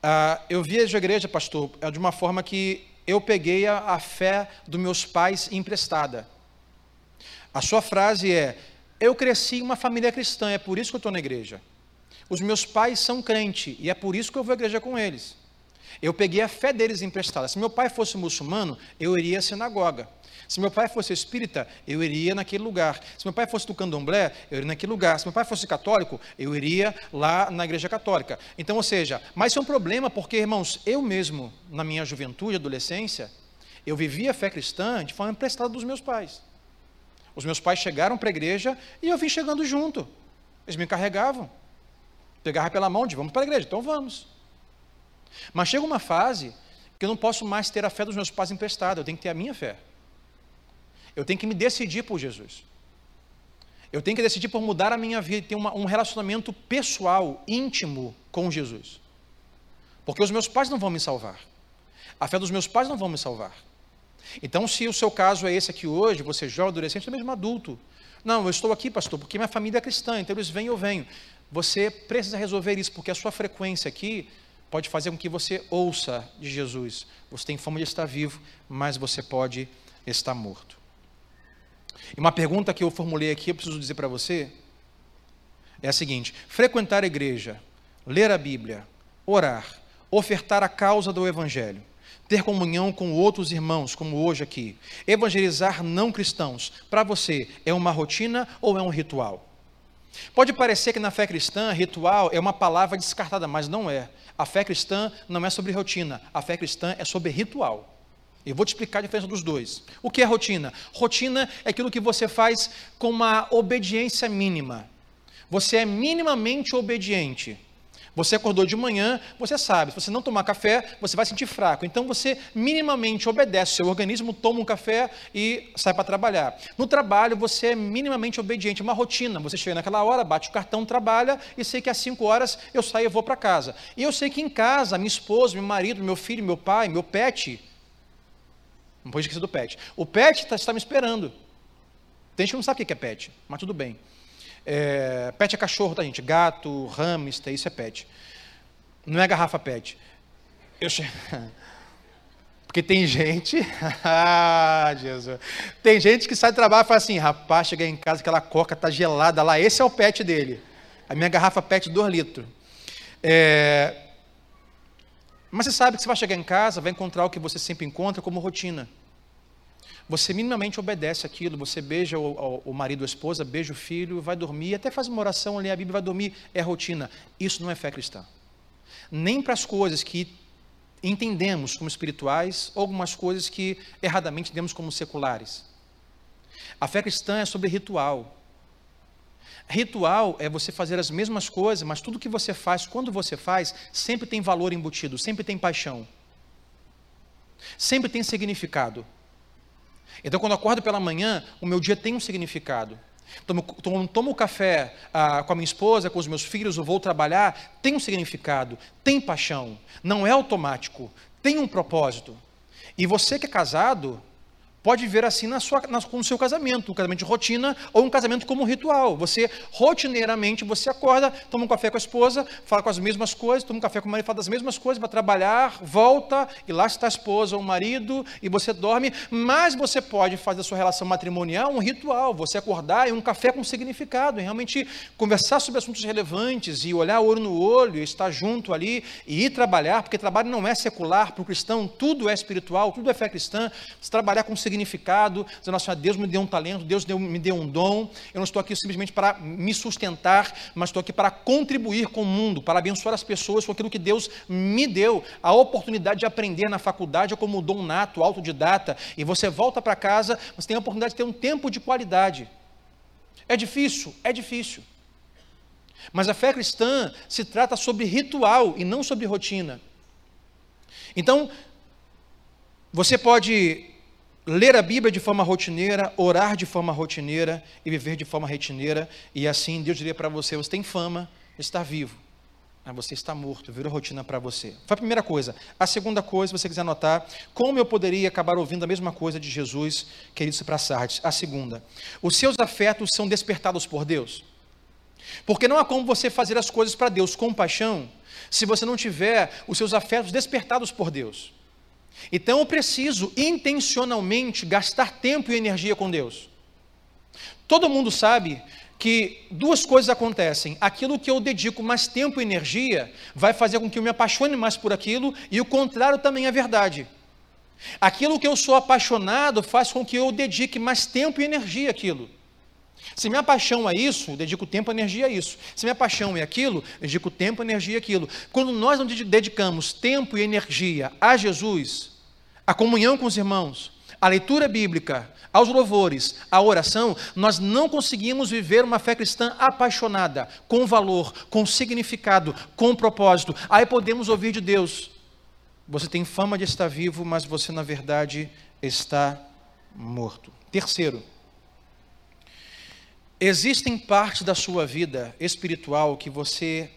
S2: uh, eu vejo a igreja, pastor, é de uma forma que eu peguei a, a fé dos meus pais emprestada. A sua frase é: Eu cresci em uma família cristã, é por isso que eu estou na igreja. Os meus pais são crente e é por isso que eu vou à igreja com eles. Eu peguei a fé deles emprestada. Se meu pai fosse muçulmano, eu iria à sinagoga. Se meu pai fosse espírita, eu iria naquele lugar. Se meu pai fosse do candomblé, eu iria naquele lugar. Se meu pai fosse católico, eu iria lá na igreja católica. Então, ou seja, mas isso é um problema porque, irmãos, eu mesmo, na minha juventude, adolescência, eu vivia a fé cristã de forma emprestada dos meus pais. Os meus pais chegaram para a igreja e eu vim chegando junto. Eles me carregavam. Pegava pela mão de vamos para a igreja, então vamos. Mas chega uma fase que eu não posso mais ter a fé dos meus pais emprestada, eu tenho que ter a minha fé. Eu tenho que me decidir por Jesus. Eu tenho que decidir por mudar a minha vida e ter uma, um relacionamento pessoal, íntimo com Jesus. Porque os meus pais não vão me salvar. A fé dos meus pais não vão me salvar. Então, se o seu caso é esse aqui hoje, você jovem, adolescente, ou mesmo adulto. Não, eu estou aqui, pastor, porque minha família é cristã, então eles vêm, eu venho. Você precisa resolver isso, porque a sua frequência aqui pode fazer com que você ouça de Jesus. Você tem fama de estar vivo, mas você pode estar morto. E uma pergunta que eu formulei aqui, eu preciso dizer para você, é a seguinte: frequentar a igreja, ler a Bíblia, orar, ofertar a causa do Evangelho, ter comunhão com outros irmãos, como hoje aqui, evangelizar não cristãos, para você é uma rotina ou é um ritual? Pode parecer que na fé cristã, ritual é uma palavra descartada, mas não é. A fé cristã não é sobre rotina, a fé cristã é sobre ritual. Eu vou te explicar a diferença dos dois. O que é rotina? Rotina é aquilo que você faz com uma obediência mínima. Você é minimamente obediente. Você acordou de manhã, você sabe, se você não tomar café, você vai sentir fraco. Então você minimamente obedece, seu organismo toma um café e sai para trabalhar. No trabalho, você é minimamente obediente, é uma rotina. Você chega naquela hora, bate o cartão, trabalha e sei que às 5 horas eu saio e vou para casa. E eu sei que em casa, minha esposa, meu marido, meu filho, meu pai, meu pet, não pode esquecer do pet. O pet está, está me esperando. Tem gente que não sabe o que é pet, mas tudo bem. É, pet é cachorro, tá, gente? Gato, hamster, isso é pet. Não é garrafa pet. Eu che... Porque tem gente. ah, Jesus. Tem gente que sai do trabalho e fala assim: rapaz, cheguei em casa, aquela coca tá gelada lá, esse é o pet dele. A minha garrafa pet, 2 litros. É... Mas você sabe que você vai chegar em casa, vai encontrar o que você sempre encontra como rotina. Você minimamente obedece aquilo, você beija o, o marido ou a esposa, beija o filho, vai dormir, até faz uma oração, lê a Bíblia, vai dormir, é rotina. Isso não é fé cristã. Nem para as coisas que entendemos como espirituais, ou algumas coisas que erradamente entendemos como seculares. A fé cristã é sobre ritual. Ritual é você fazer as mesmas coisas, mas tudo que você faz, quando você faz, sempre tem valor embutido, sempre tem paixão, sempre tem significado. Então, quando acordo pela manhã, o meu dia tem um significado. Tomo, tomo, tomo café ah, com a minha esposa, com os meus filhos, vou trabalhar, tem um significado, tem paixão, não é automático, tem um propósito. E você que é casado, pode viver assim na sua, na, com o seu casamento, um casamento de rotina ou um casamento como ritual. Você, rotineiramente, você acorda, toma um café com a esposa, fala com as mesmas coisas, toma um café com o marido, fala das mesmas coisas, vai trabalhar, volta, e lá está a esposa ou o marido, e você dorme, mas você pode fazer da sua relação matrimonial um ritual, você acordar e um café com significado, e realmente conversar sobre assuntos relevantes, e olhar olho no olho, e estar junto ali, e ir trabalhar, porque trabalho não é secular, para o cristão tudo é espiritual, tudo é fé cristã, você trabalhar com significado, significado, dizendo assim, ah, Deus me deu um talento, Deus deu, me deu um dom, eu não estou aqui simplesmente para me sustentar, mas estou aqui para contribuir com o mundo, para abençoar as pessoas com aquilo que Deus me deu, a oportunidade de aprender na faculdade é como dom nato, autodidata, e você volta para casa, você tem a oportunidade de ter um tempo de qualidade. É difícil? É difícil. Mas a fé cristã se trata sobre ritual e não sobre rotina. Então, você pode ler a Bíblia de forma rotineira, orar de forma rotineira e viver de forma rotineira, e assim Deus diria para você: você tem fama, está vivo, mas você está morto, virou rotina para você. Foi a primeira coisa. A segunda coisa, se você quiser anotar, como eu poderia acabar ouvindo a mesma coisa de Jesus que ele disse para Sardes? A segunda, os seus afetos são despertados por Deus. Porque não há como você fazer as coisas para Deus com paixão se você não tiver os seus afetos despertados por Deus. Então eu preciso intencionalmente gastar tempo e energia com Deus. Todo mundo sabe que duas coisas acontecem. Aquilo que eu dedico mais tempo e energia vai fazer com que eu me apaixone mais por aquilo, e o contrário também é verdade. Aquilo que eu sou apaixonado faz com que eu dedique mais tempo e energia àquilo. Se minha paixão é isso, dedico tempo e energia a isso. Se minha paixão é aquilo, dedico tempo e energia àquilo. Quando nós não dedicamos tempo e energia a Jesus, a comunhão com os irmãos, a leitura bíblica, aos louvores, a oração, nós não conseguimos viver uma fé cristã apaixonada, com valor, com significado, com propósito. Aí podemos ouvir de Deus: você tem fama de estar vivo, mas você na verdade está morto. Terceiro, existem partes da sua vida espiritual que você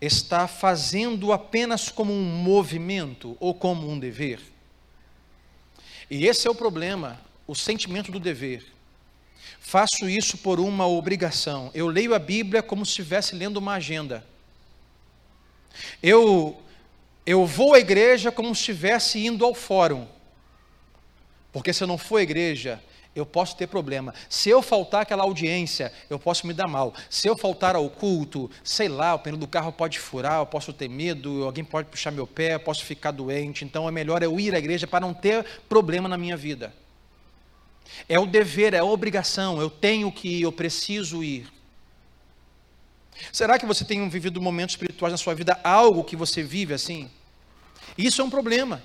S2: está fazendo apenas como um movimento ou como um dever. E esse é o problema, o sentimento do dever. Faço isso por uma obrigação. Eu leio a Bíblia como se estivesse lendo uma agenda. Eu eu vou à igreja como se estivesse indo ao fórum. Porque se eu não for à igreja, eu posso ter problema. Se eu faltar aquela audiência, eu posso me dar mal. Se eu faltar ao culto, sei lá, o pneu do carro pode furar, eu posso ter medo, alguém pode puxar meu pé, eu posso ficar doente. Então é melhor eu ir à igreja para não ter problema na minha vida. É o dever, é a obrigação, eu tenho que ir, eu preciso ir. Será que você tem vivido momentos espirituais na sua vida, algo que você vive assim? Isso é um problema.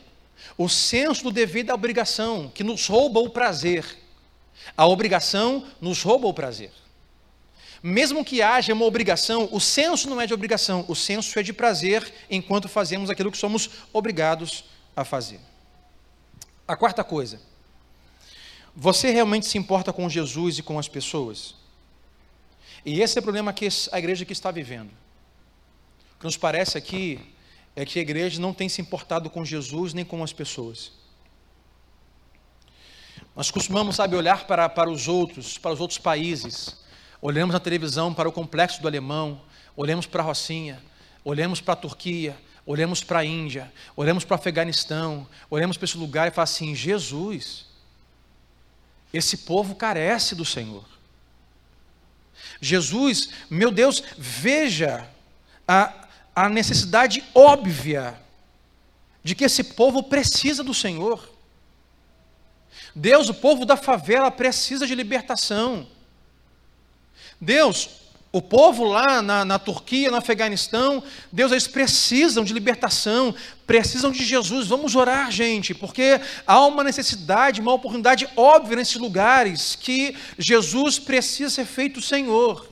S2: O senso do dever e da obrigação, que nos rouba o prazer. A obrigação nos rouba o prazer. Mesmo que haja uma obrigação, o senso não é de obrigação, o senso é de prazer enquanto fazemos aquilo que somos obrigados a fazer. A quarta coisa, você realmente se importa com Jesus e com as pessoas? E esse é o problema que a igreja que está vivendo. O que nos parece aqui é que a igreja não tem se importado com Jesus nem com as pessoas. Nós costumamos, sabe, olhar para, para os outros, para os outros países. Olhamos na televisão para o complexo do alemão, olhamos para a Rocinha, olhamos para a Turquia, olhamos para a Índia, olhamos para o Afeganistão, olhamos para esse lugar e falamos assim: Jesus, esse povo carece do Senhor. Jesus, meu Deus, veja a, a necessidade óbvia de que esse povo precisa do Senhor. Deus, o povo da favela precisa de libertação. Deus, o povo lá na, na, Turquia, no Afeganistão, Deus, eles precisam de libertação, precisam de Jesus. Vamos orar, gente, porque há uma necessidade, uma oportunidade óbvia nesses lugares que Jesus precisa ser feito Senhor.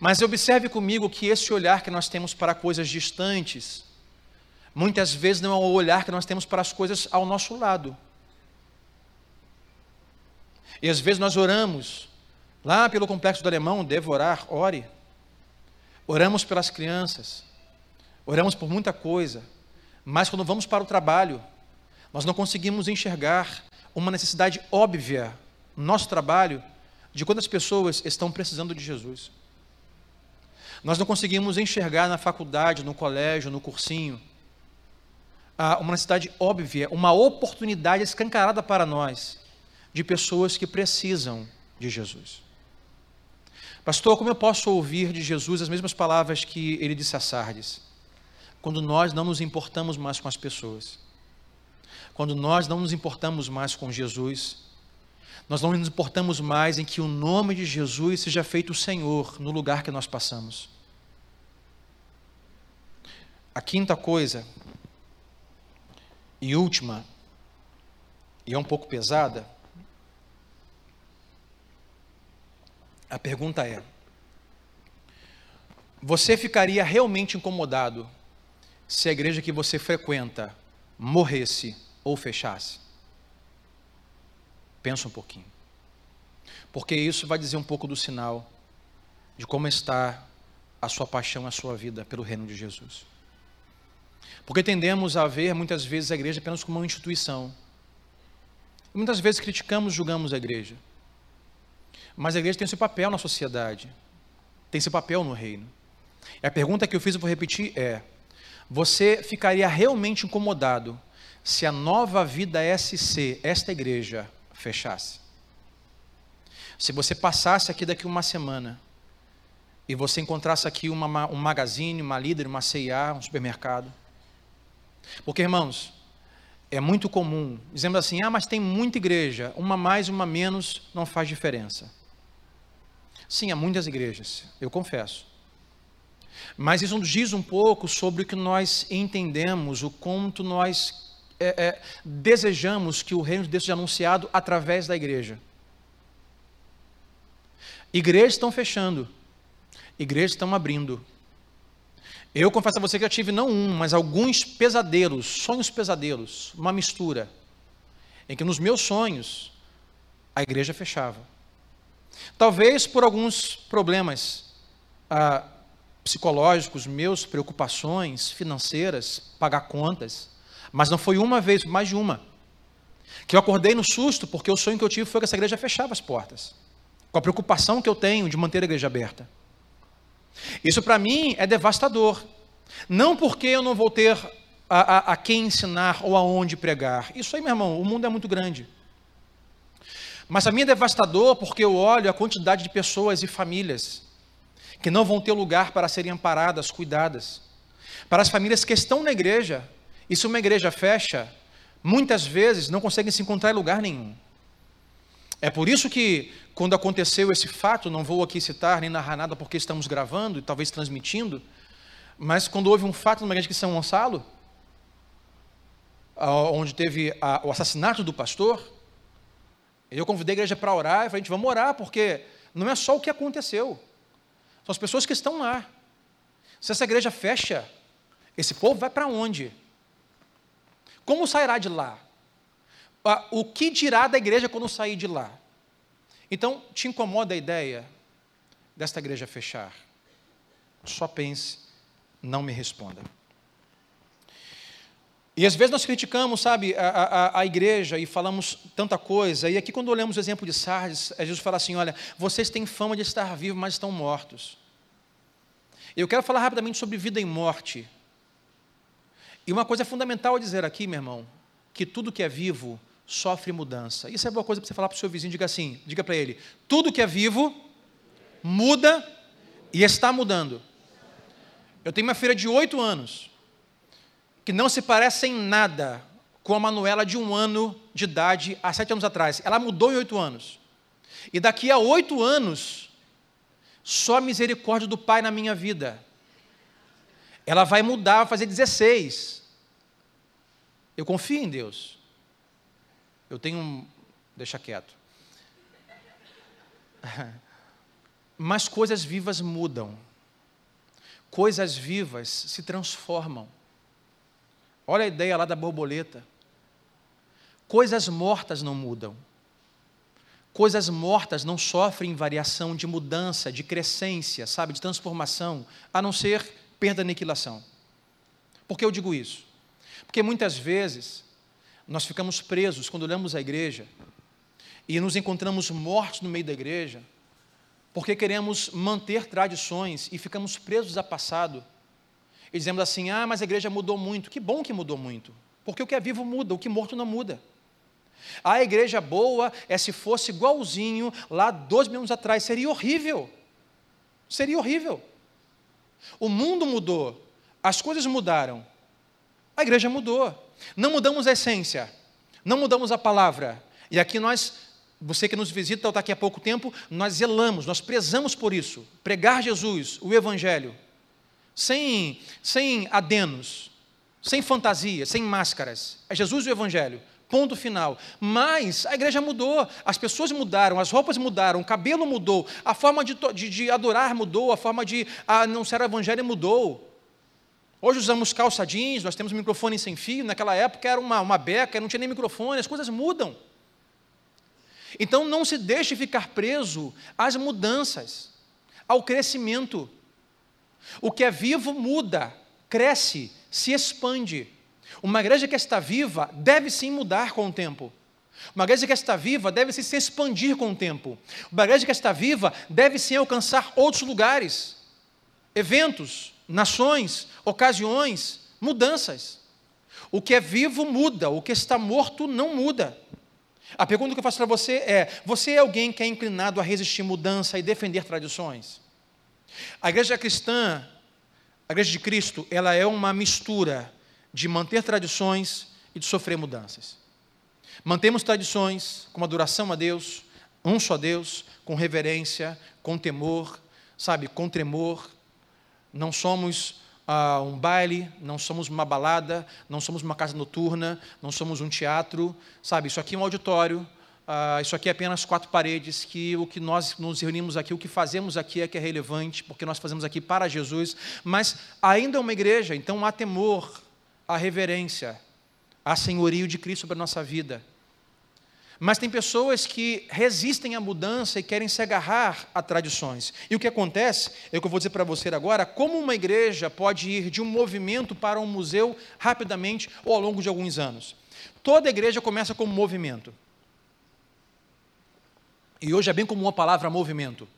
S2: Mas observe comigo que esse olhar que nós temos para coisas distantes, muitas vezes não é o olhar que nós temos para as coisas ao nosso lado. E às vezes nós oramos, lá pelo complexo do alemão, devorar, ore. Oramos pelas crianças, oramos por muita coisa, mas quando vamos para o trabalho, nós não conseguimos enxergar uma necessidade óbvia no nosso trabalho de quantas pessoas estão precisando de Jesus. Nós não conseguimos enxergar na faculdade, no colégio, no cursinho, uma necessidade óbvia, uma oportunidade escancarada para nós de pessoas que precisam de Jesus. Pastor, como eu posso ouvir de Jesus as mesmas palavras que ele disse a Sardes? Quando nós não nos importamos mais com as pessoas, quando nós não nos importamos mais com Jesus, nós não nos importamos mais em que o nome de Jesus seja feito Senhor no lugar que nós passamos. A quinta coisa e última, e é um pouco pesada, a pergunta é: você ficaria realmente incomodado se a igreja que você frequenta morresse ou fechasse? Pensa um pouquinho. Porque isso vai dizer um pouco do sinal de como está a sua paixão, a sua vida pelo reino de Jesus. Porque tendemos a ver muitas vezes a igreja apenas como uma instituição. muitas vezes criticamos, julgamos a igreja. Mas a igreja tem seu papel na sociedade, tem seu papel no reino. E a pergunta que eu fiz, eu vou repetir, é: você ficaria realmente incomodado se a nova vida SC, esta igreja, fechasse? Se você passasse aqui daqui uma semana e você encontrasse aqui uma, um magazine, uma líder, uma CIA, um supermercado, porque, irmãos, é muito comum, dizemos assim: ah, mas tem muita igreja, uma mais, uma menos, não faz diferença. Sim, há muitas igrejas, eu confesso. Mas isso nos diz um pouco sobre o que nós entendemos, o quanto nós é, é, desejamos que o reino de Deus seja anunciado através da igreja. Igrejas estão fechando, igrejas estão abrindo. Eu confesso a você que eu tive não um, mas alguns pesadelos, sonhos pesadelos, uma mistura, em que nos meus sonhos a igreja fechava. Talvez por alguns problemas ah, psicológicos, meus, preocupações financeiras, pagar contas, mas não foi uma vez, mais de uma. Que eu acordei no susto, porque o sonho que eu tive foi que essa igreja fechava as portas. Com a preocupação que eu tenho de manter a igreja aberta. Isso para mim é devastador. Não porque eu não vou ter a, a, a quem ensinar ou aonde pregar. Isso aí, meu irmão, o mundo é muito grande. Mas a mim é devastador porque eu olho a quantidade de pessoas e famílias que não vão ter lugar para serem amparadas, cuidadas. Para as famílias que estão na igreja, e se uma igreja fecha, muitas vezes não conseguem se encontrar em lugar nenhum. É por isso que, quando aconteceu esse fato, não vou aqui citar nem narrar nada porque estamos gravando e talvez transmitindo, mas quando houve um fato numa igreja de São Gonçalo, onde teve o assassinato do pastor, eu convidei a igreja para orar e falei, gente, vamos orar, porque não é só o que aconteceu, são as pessoas que estão lá. Se essa igreja fecha, esse povo vai para onde? Como sairá de lá? O que dirá da igreja quando sair de lá? Então, te incomoda a ideia desta igreja fechar? Só pense, não me responda. E às vezes nós criticamos, sabe, a, a, a, igreja e falamos tanta coisa. E aqui, quando olhamos o exemplo de Sardes, Jesus fala assim: olha, vocês têm fama de estar vivos, mas estão mortos. Eu quero falar rapidamente sobre vida e morte. E uma coisa fundamental a dizer aqui, meu irmão, que tudo que é vivo sofre mudança. Isso é boa coisa para você falar para o seu vizinho, diga assim, diga para ele: tudo que é vivo muda e está mudando. Eu tenho uma filha de oito anos, que não se parece em nada com a Manuela de um ano de idade há sete anos atrás. Ela mudou em oito anos. E daqui a oito anos, só a misericórdia do Pai na minha vida. Ela vai mudar, vai fazer 16. Eu confio em Deus. Eu tenho um. Deixa quieto. Mas coisas vivas mudam. Coisas vivas se transformam. Olha a ideia lá da borboleta. Coisas mortas não mudam. Coisas mortas não sofrem variação de mudança, de crescência, sabe, de transformação, a não ser perda e aniquilação. Por que eu digo isso? Porque muitas vezes nós ficamos presos quando olhamos a igreja e nos encontramos mortos no meio da igreja, porque queremos manter tradições e ficamos presos a passado. E dizemos assim: ah, mas a igreja mudou muito. Que bom que mudou muito, porque o que é vivo muda, o que é morto não muda. A igreja boa é se fosse igualzinho lá dois mil anos atrás, seria horrível. Seria horrível. O mundo mudou, as coisas mudaram, a igreja mudou. Não mudamos a essência, não mudamos a palavra. E aqui nós, você que nos visita está aqui há pouco tempo, nós zelamos, nós prezamos por isso. Pregar Jesus, o Evangelho, sem, sem adenos, sem fantasia, sem máscaras. É Jesus e o Evangelho. Ponto final. Mas a igreja mudou, as pessoas mudaram, as roupas mudaram, o cabelo mudou, a forma de, de, de adorar mudou, a forma de anunciar o evangelho mudou. Hoje usamos calça jeans, nós temos microfone sem fio, naquela época era uma, uma beca, não tinha nem microfone, as coisas mudam. Então não se deixe ficar preso às mudanças, ao crescimento. O que é vivo muda, cresce, se expande. Uma igreja que está viva deve sim mudar com o tempo. Uma igreja que está viva deve sim se expandir com o tempo. Uma igreja que está viva deve sim alcançar outros lugares, eventos, nações, ocasiões, mudanças. O que é vivo muda, o que está morto não muda. A pergunta que eu faço para você é: você é alguém que é inclinado a resistir mudança e defender tradições? A igreja cristã, a igreja de Cristo, ela é uma mistura de manter tradições e de sofrer mudanças. Mantemos tradições com adoração a Deus, um só Deus, com reverência, com temor, sabe, com tremor. Não somos uh, um baile, não somos uma balada, não somos uma casa noturna, não somos um teatro, sabe? Isso aqui é um auditório, uh, isso aqui é apenas quatro paredes, que o que nós nos reunimos aqui, o que fazemos aqui é que é relevante, porque nós fazemos aqui para Jesus, mas ainda é uma igreja, então há temor, a reverência, a senhorio de Cristo sobre a nossa vida. Mas tem pessoas que resistem à mudança e querem se agarrar a tradições. E o que acontece, é o que eu vou dizer para você agora, como uma igreja pode ir de um movimento para um museu rapidamente ou ao longo de alguns anos. Toda igreja começa como movimento. E hoje é bem comum a palavra movimento.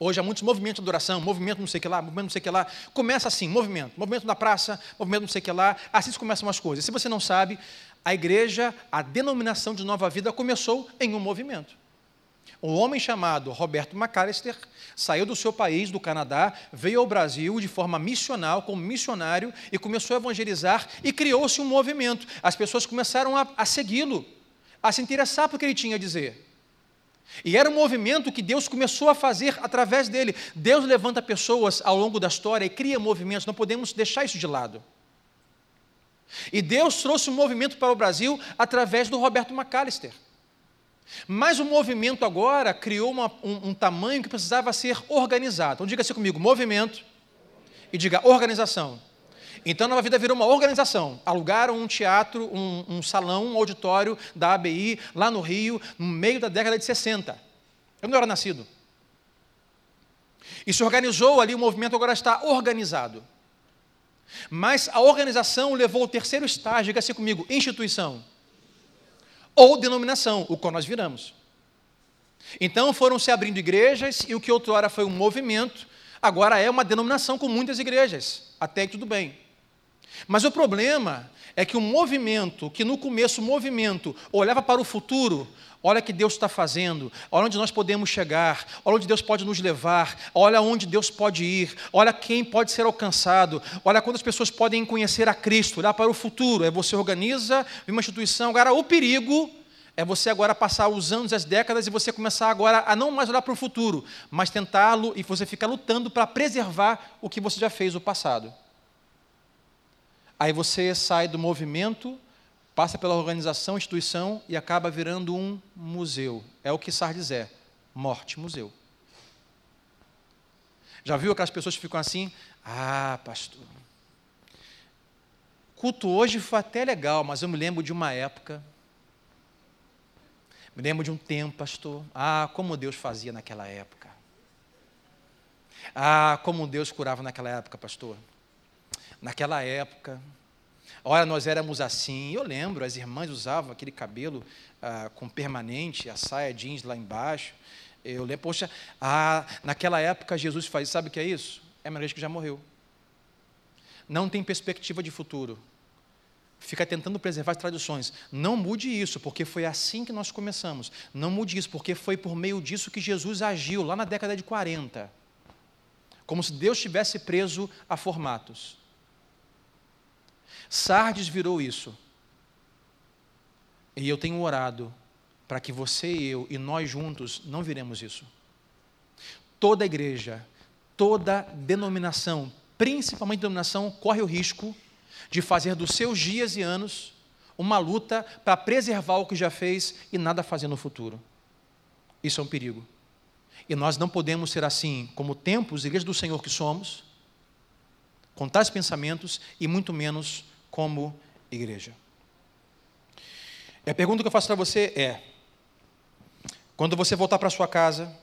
S2: Hoje há muitos movimentos de adoração, movimento não sei o que lá, movimento não sei o que lá. Começa assim, movimento, movimento na praça, movimento não sei o que lá. Assim começam as coisas. Se você não sabe, a igreja, a denominação de nova vida começou em um movimento. Um homem chamado Roberto McAllister saiu do seu país, do Canadá, veio ao Brasil de forma missional, como missionário, e começou a evangelizar e criou-se um movimento. As pessoas começaram a, a segui-lo, a se interessar pelo que ele tinha a dizer. E era um movimento que Deus começou a fazer através dele. Deus levanta pessoas ao longo da história e cria movimentos, não podemos deixar isso de lado. E Deus trouxe um movimento para o Brasil através do Roberto McAllister. Mas o movimento agora criou uma, um, um, tamanho que precisava ser organizado. Então diga assim comigo: movimento e diga organização. Então a Nova Vida virou uma organização. Alugaram um teatro, um, um salão, um auditório da ABI, lá no Rio, no meio da década de 60. Eu não era nascido. E se organizou ali, o movimento agora está organizado. Mas a organização levou ao terceiro estágio, diga assim comigo, instituição. Ou denominação, o qual nós viramos. Então foram se abrindo igrejas, e o que outrora foi um movimento, agora é uma denominação com muitas igrejas. Até aí tudo bem. Mas o problema é que o movimento, que no começo o movimento olhava para o futuro, olha o que Deus está fazendo, olha onde nós podemos chegar, olha onde Deus pode nos levar, olha onde Deus pode ir, olha quem pode ser alcançado, olha quantas pessoas podem conhecer a Cristo, olhar para o futuro. É você organiza uma instituição. Agora, o perigo é você agora passar os anos, as décadas e você começar agora a não mais olhar para o futuro, mas tentá-lo e você ficar lutando para preservar o que você já fez no passado. Aí você sai do movimento, passa pela organização, instituição e acaba virando um museu. É o que Sardes é: morte, museu. Já viu aquelas pessoas que ficam assim? Ah, pastor. Culto hoje foi até legal, mas eu me lembro de uma época. Me lembro de um tempo, pastor. Ah, como Deus fazia naquela época. Ah, como Deus curava naquela época, pastor naquela época, Olha, nós éramos assim. Eu lembro, as irmãs usavam aquele cabelo ah, com permanente, a saia jeans lá embaixo. Eu lembro, poxa, ah, naquela época Jesus fazia, sabe o que é isso? É uma que já morreu. Não tem perspectiva de futuro. Fica tentando preservar as tradições. Não mude isso, porque foi assim que nós começamos. Não mude isso, porque foi por meio disso que Jesus agiu, lá na década de 40. Como se Deus estivesse preso a formatos. Sardes virou isso. E eu tenho orado para que você e eu e nós juntos não viremos isso. Toda igreja, toda denominação, principalmente denominação, corre o risco de fazer dos seus dias e anos uma luta para preservar o que já fez e nada fazer no futuro. Isso é um perigo. E nós não podemos ser assim, como tempos, igreja do Senhor que somos, com tais pensamentos e muito menos como igreja. E a pergunta que eu faço para você é: quando você voltar para sua casa,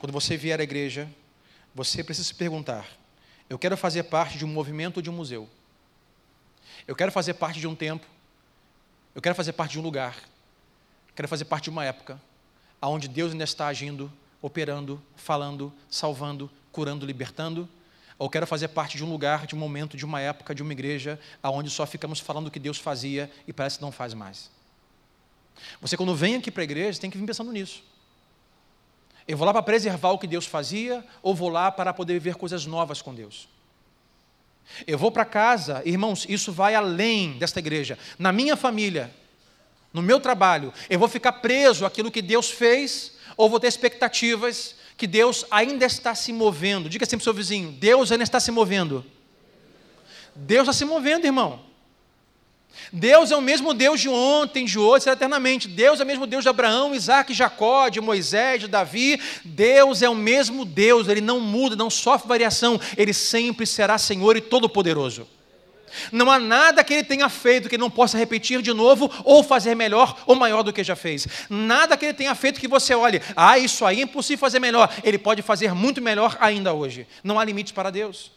S2: quando você vier à igreja, você precisa se perguntar: eu quero fazer parte de um movimento ou de um museu? Eu quero fazer parte de um tempo? Eu quero fazer parte de um lugar? Quero fazer parte de uma época onde Deus ainda está agindo, operando, falando, salvando, curando, libertando? Ou quero fazer parte de um lugar, de um momento, de uma época, de uma igreja, aonde só ficamos falando o que Deus fazia e parece que não faz mais. Você, quando vem aqui para a igreja, tem que vir pensando nisso. Eu vou lá para preservar o que Deus fazia, ou vou lá para poder viver coisas novas com Deus? Eu vou para casa, irmãos, isso vai além desta igreja. Na minha família, no meu trabalho, eu vou ficar preso àquilo que Deus fez, ou vou ter expectativas que Deus ainda está se movendo. Diga sempre para o seu vizinho: Deus ainda está se movendo. Deus está se movendo, irmão. Deus é o mesmo Deus de ontem, de hoje, eternamente. Deus é o mesmo Deus de Abraão, Isaac, Jacó, de Moisés, de Davi. Deus é o mesmo Deus, ele não muda, não sofre variação, ele sempre será Senhor e Todo-Poderoso. Não há nada que ele tenha feito que não possa repetir de novo, ou fazer melhor ou maior do que já fez. Nada que ele tenha feito que você olhe, ah, isso aí é impossível fazer melhor. Ele pode fazer muito melhor ainda hoje. Não há limites para Deus.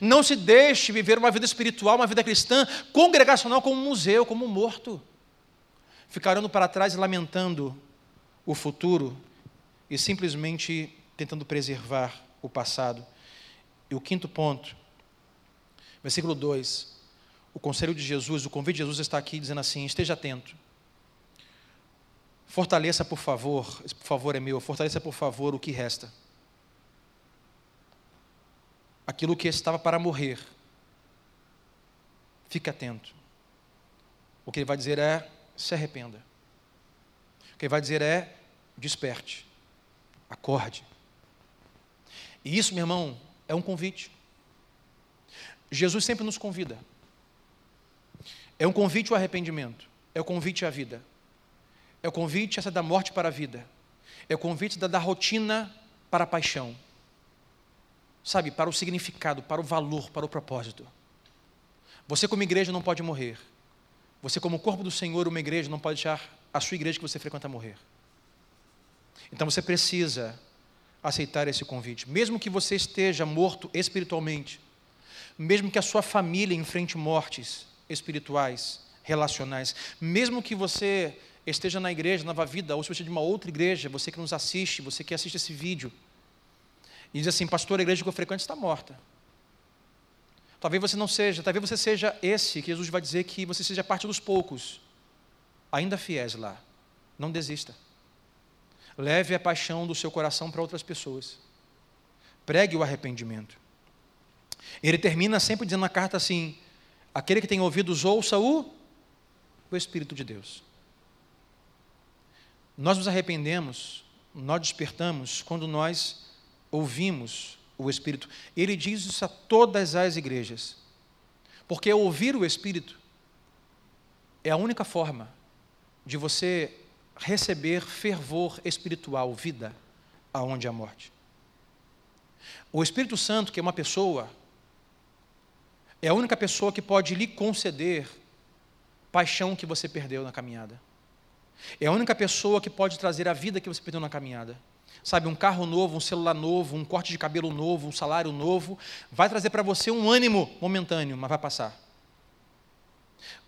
S2: Não se deixe viver uma vida espiritual, uma vida cristã, congregacional, como um museu, como um morto. Ficar olhando para trás e lamentando o futuro e simplesmente tentando preservar o passado. E o quinto ponto Versículo 2. O conselho de Jesus, o convite de Jesus está aqui dizendo assim: esteja atento. Fortaleça, por favor, esse por favor é meu, fortaleça, por favor, o que resta. Aquilo que estava para morrer. Fique atento. O que ele vai dizer é: se arrependa. O que ele vai dizer é: desperte, acorde. E isso, meu irmão, é um convite. Jesus sempre nos convida. É um convite ao arrependimento, é o convite à vida, é o convite essa da morte para a vida, é o convite da, da rotina para a paixão, sabe, para o significado, para o valor, para o propósito. Você, como igreja, não pode morrer. Você, como corpo do Senhor, uma igreja, não pode deixar a sua igreja que você frequenta morrer. Então você precisa aceitar esse convite, mesmo que você esteja morto espiritualmente mesmo que a sua família enfrente mortes espirituais, relacionais, mesmo que você esteja na igreja, Nova Vida, ou se você é de uma outra igreja, você que nos assiste, você que assiste esse vídeo, e diz assim, pastor, a igreja que eu frequento está morta. Talvez você não seja, talvez você seja esse que Jesus vai dizer que você seja parte dos poucos, ainda fiéis lá. Não desista. Leve a paixão do seu coração para outras pessoas. Pregue o arrependimento. Ele termina sempre dizendo na carta assim: aquele que tem ouvidos, ouça o, o Espírito de Deus. Nós nos arrependemos, nós despertamos quando nós ouvimos o Espírito. Ele diz isso a todas as igrejas. Porque ouvir o Espírito é a única forma de você receber fervor espiritual, vida, aonde há morte. O Espírito Santo, que é uma pessoa, é a única pessoa que pode lhe conceder paixão que você perdeu na caminhada. É a única pessoa que pode trazer a vida que você perdeu na caminhada. Sabe, um carro novo, um celular novo, um corte de cabelo novo, um salário novo, vai trazer para você um ânimo momentâneo, mas vai passar.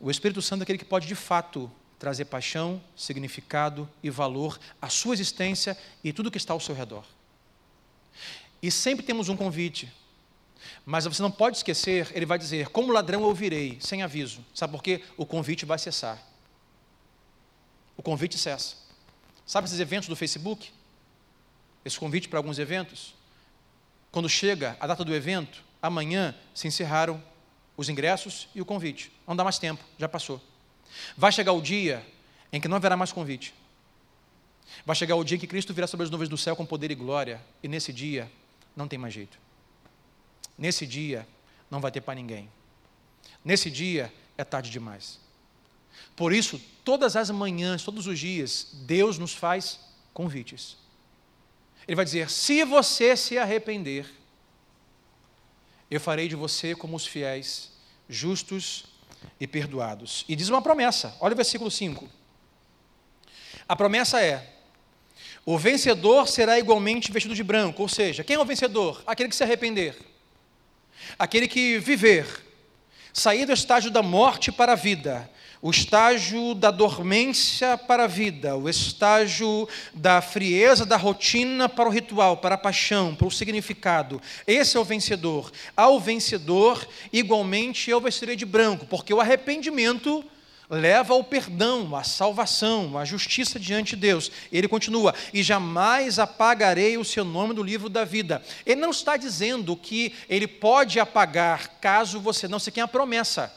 S2: O Espírito Santo é aquele que pode de fato trazer paixão, significado e valor à sua existência e tudo que está ao seu redor. E sempre temos um convite, mas você não pode esquecer, ele vai dizer: Como ladrão eu virei, sem aviso. Sabe por quê? O convite vai cessar. O convite cessa. Sabe esses eventos do Facebook? Esse convite para alguns eventos? Quando chega a data do evento, amanhã se encerraram os ingressos e o convite. Não dá mais tempo, já passou. Vai chegar o dia em que não haverá mais convite. Vai chegar o dia em que Cristo virá sobre as nuvens do céu com poder e glória, e nesse dia não tem mais jeito. Nesse dia não vai ter para ninguém. Nesse dia é tarde demais. Por isso, todas as manhãs, todos os dias, Deus nos faz convites. Ele vai dizer: se você se arrepender, eu farei de você como os fiéis, justos e perdoados. E diz uma promessa, olha o versículo 5. A promessa é: o vencedor será igualmente vestido de branco, ou seja, quem é o vencedor? Aquele que se arrepender, aquele que viver, sair do estágio da morte para a vida, o estágio da dormência para a vida, o estágio da frieza da rotina para o ritual, para a paixão, para o significado. Esse é o vencedor. Ao vencedor, igualmente eu vestirei de branco, porque o arrependimento leva ao perdão, à salvação, à justiça diante de Deus. Ele continua: e jamais apagarei o seu nome do livro da vida. Ele não está dizendo que ele pode apagar caso você não se quem a promessa.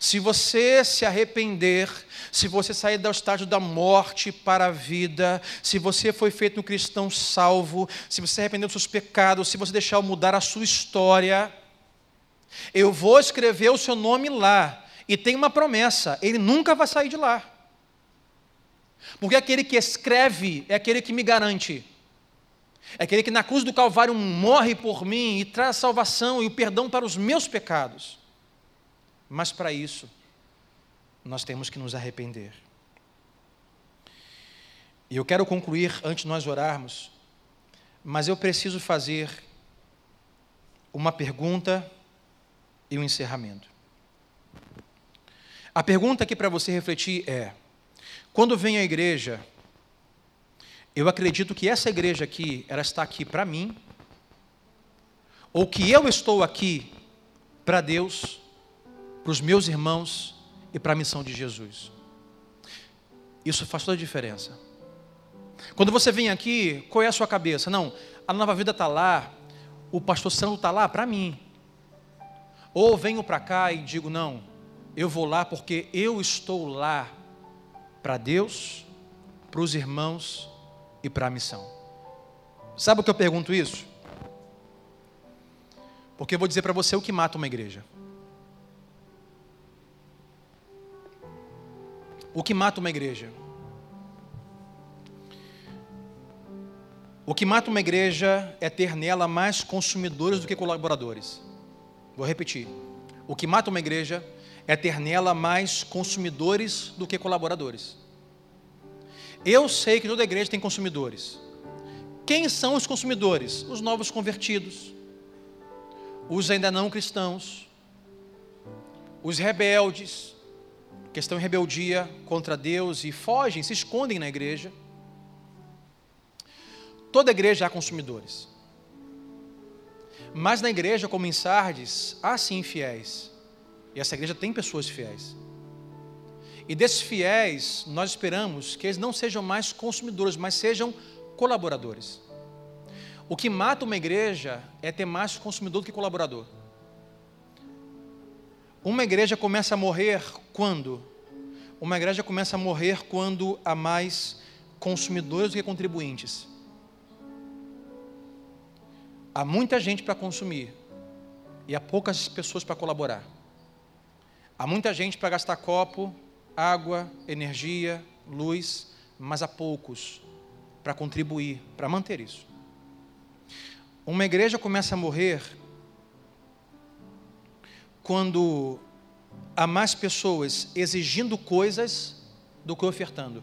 S2: Se você se arrepender, se você sair do estágio da morte para a vida, se você foi feito um cristão salvo, se você se arrependeu dos seus pecados, se você deixar mudar a sua história, eu vou escrever o seu nome lá. E tem uma promessa: ele nunca vai sair de lá. Porque aquele que escreve é aquele que me garante. É aquele que na cruz do Calvário morre por mim e traz salvação e o perdão para os meus pecados. Mas para isso, nós temos que nos arrepender. E eu quero concluir antes de nós orarmos, mas eu preciso fazer uma pergunta e um encerramento. A pergunta aqui para você refletir é: quando vem à igreja, eu acredito que essa igreja aqui, ela está aqui para mim, ou que eu estou aqui para Deus, para os meus irmãos e para a missão de Jesus. Isso faz toda a diferença. Quando você vem aqui, qual é a sua cabeça? Não, a nova vida está lá, o pastor Santo está lá para mim. Ou venho para cá e digo, não, eu vou lá porque eu estou lá para Deus, para os irmãos e para a missão. Sabe o que eu pergunto isso? Porque eu vou dizer para você o que mata uma igreja. O que mata uma igreja? O que mata uma igreja é ter nela mais consumidores do que colaboradores. Vou repetir. O que mata uma igreja é ter nela mais consumidores do que colaboradores. Eu sei que toda igreja tem consumidores. Quem são os consumidores? Os novos convertidos, os ainda não cristãos, os rebeldes, que estão em rebeldia contra Deus e fogem, se escondem na igreja. Toda igreja há consumidores. Mas na igreja, como em Sardes, há sim fiéis. E essa igreja tem pessoas fiéis. E desses fiéis, nós esperamos que eles não sejam mais consumidores, mas sejam colaboradores. O que mata uma igreja é ter mais consumidor do que colaborador. Uma igreja começa a morrer quando? Uma igreja começa a morrer quando há mais consumidores do que contribuintes. Há muita gente para consumir e há poucas pessoas para colaborar. Há muita gente para gastar copo, água, energia, luz, mas há poucos para contribuir, para manter isso. Uma igreja começa a morrer quando há mais pessoas exigindo coisas do que ofertando.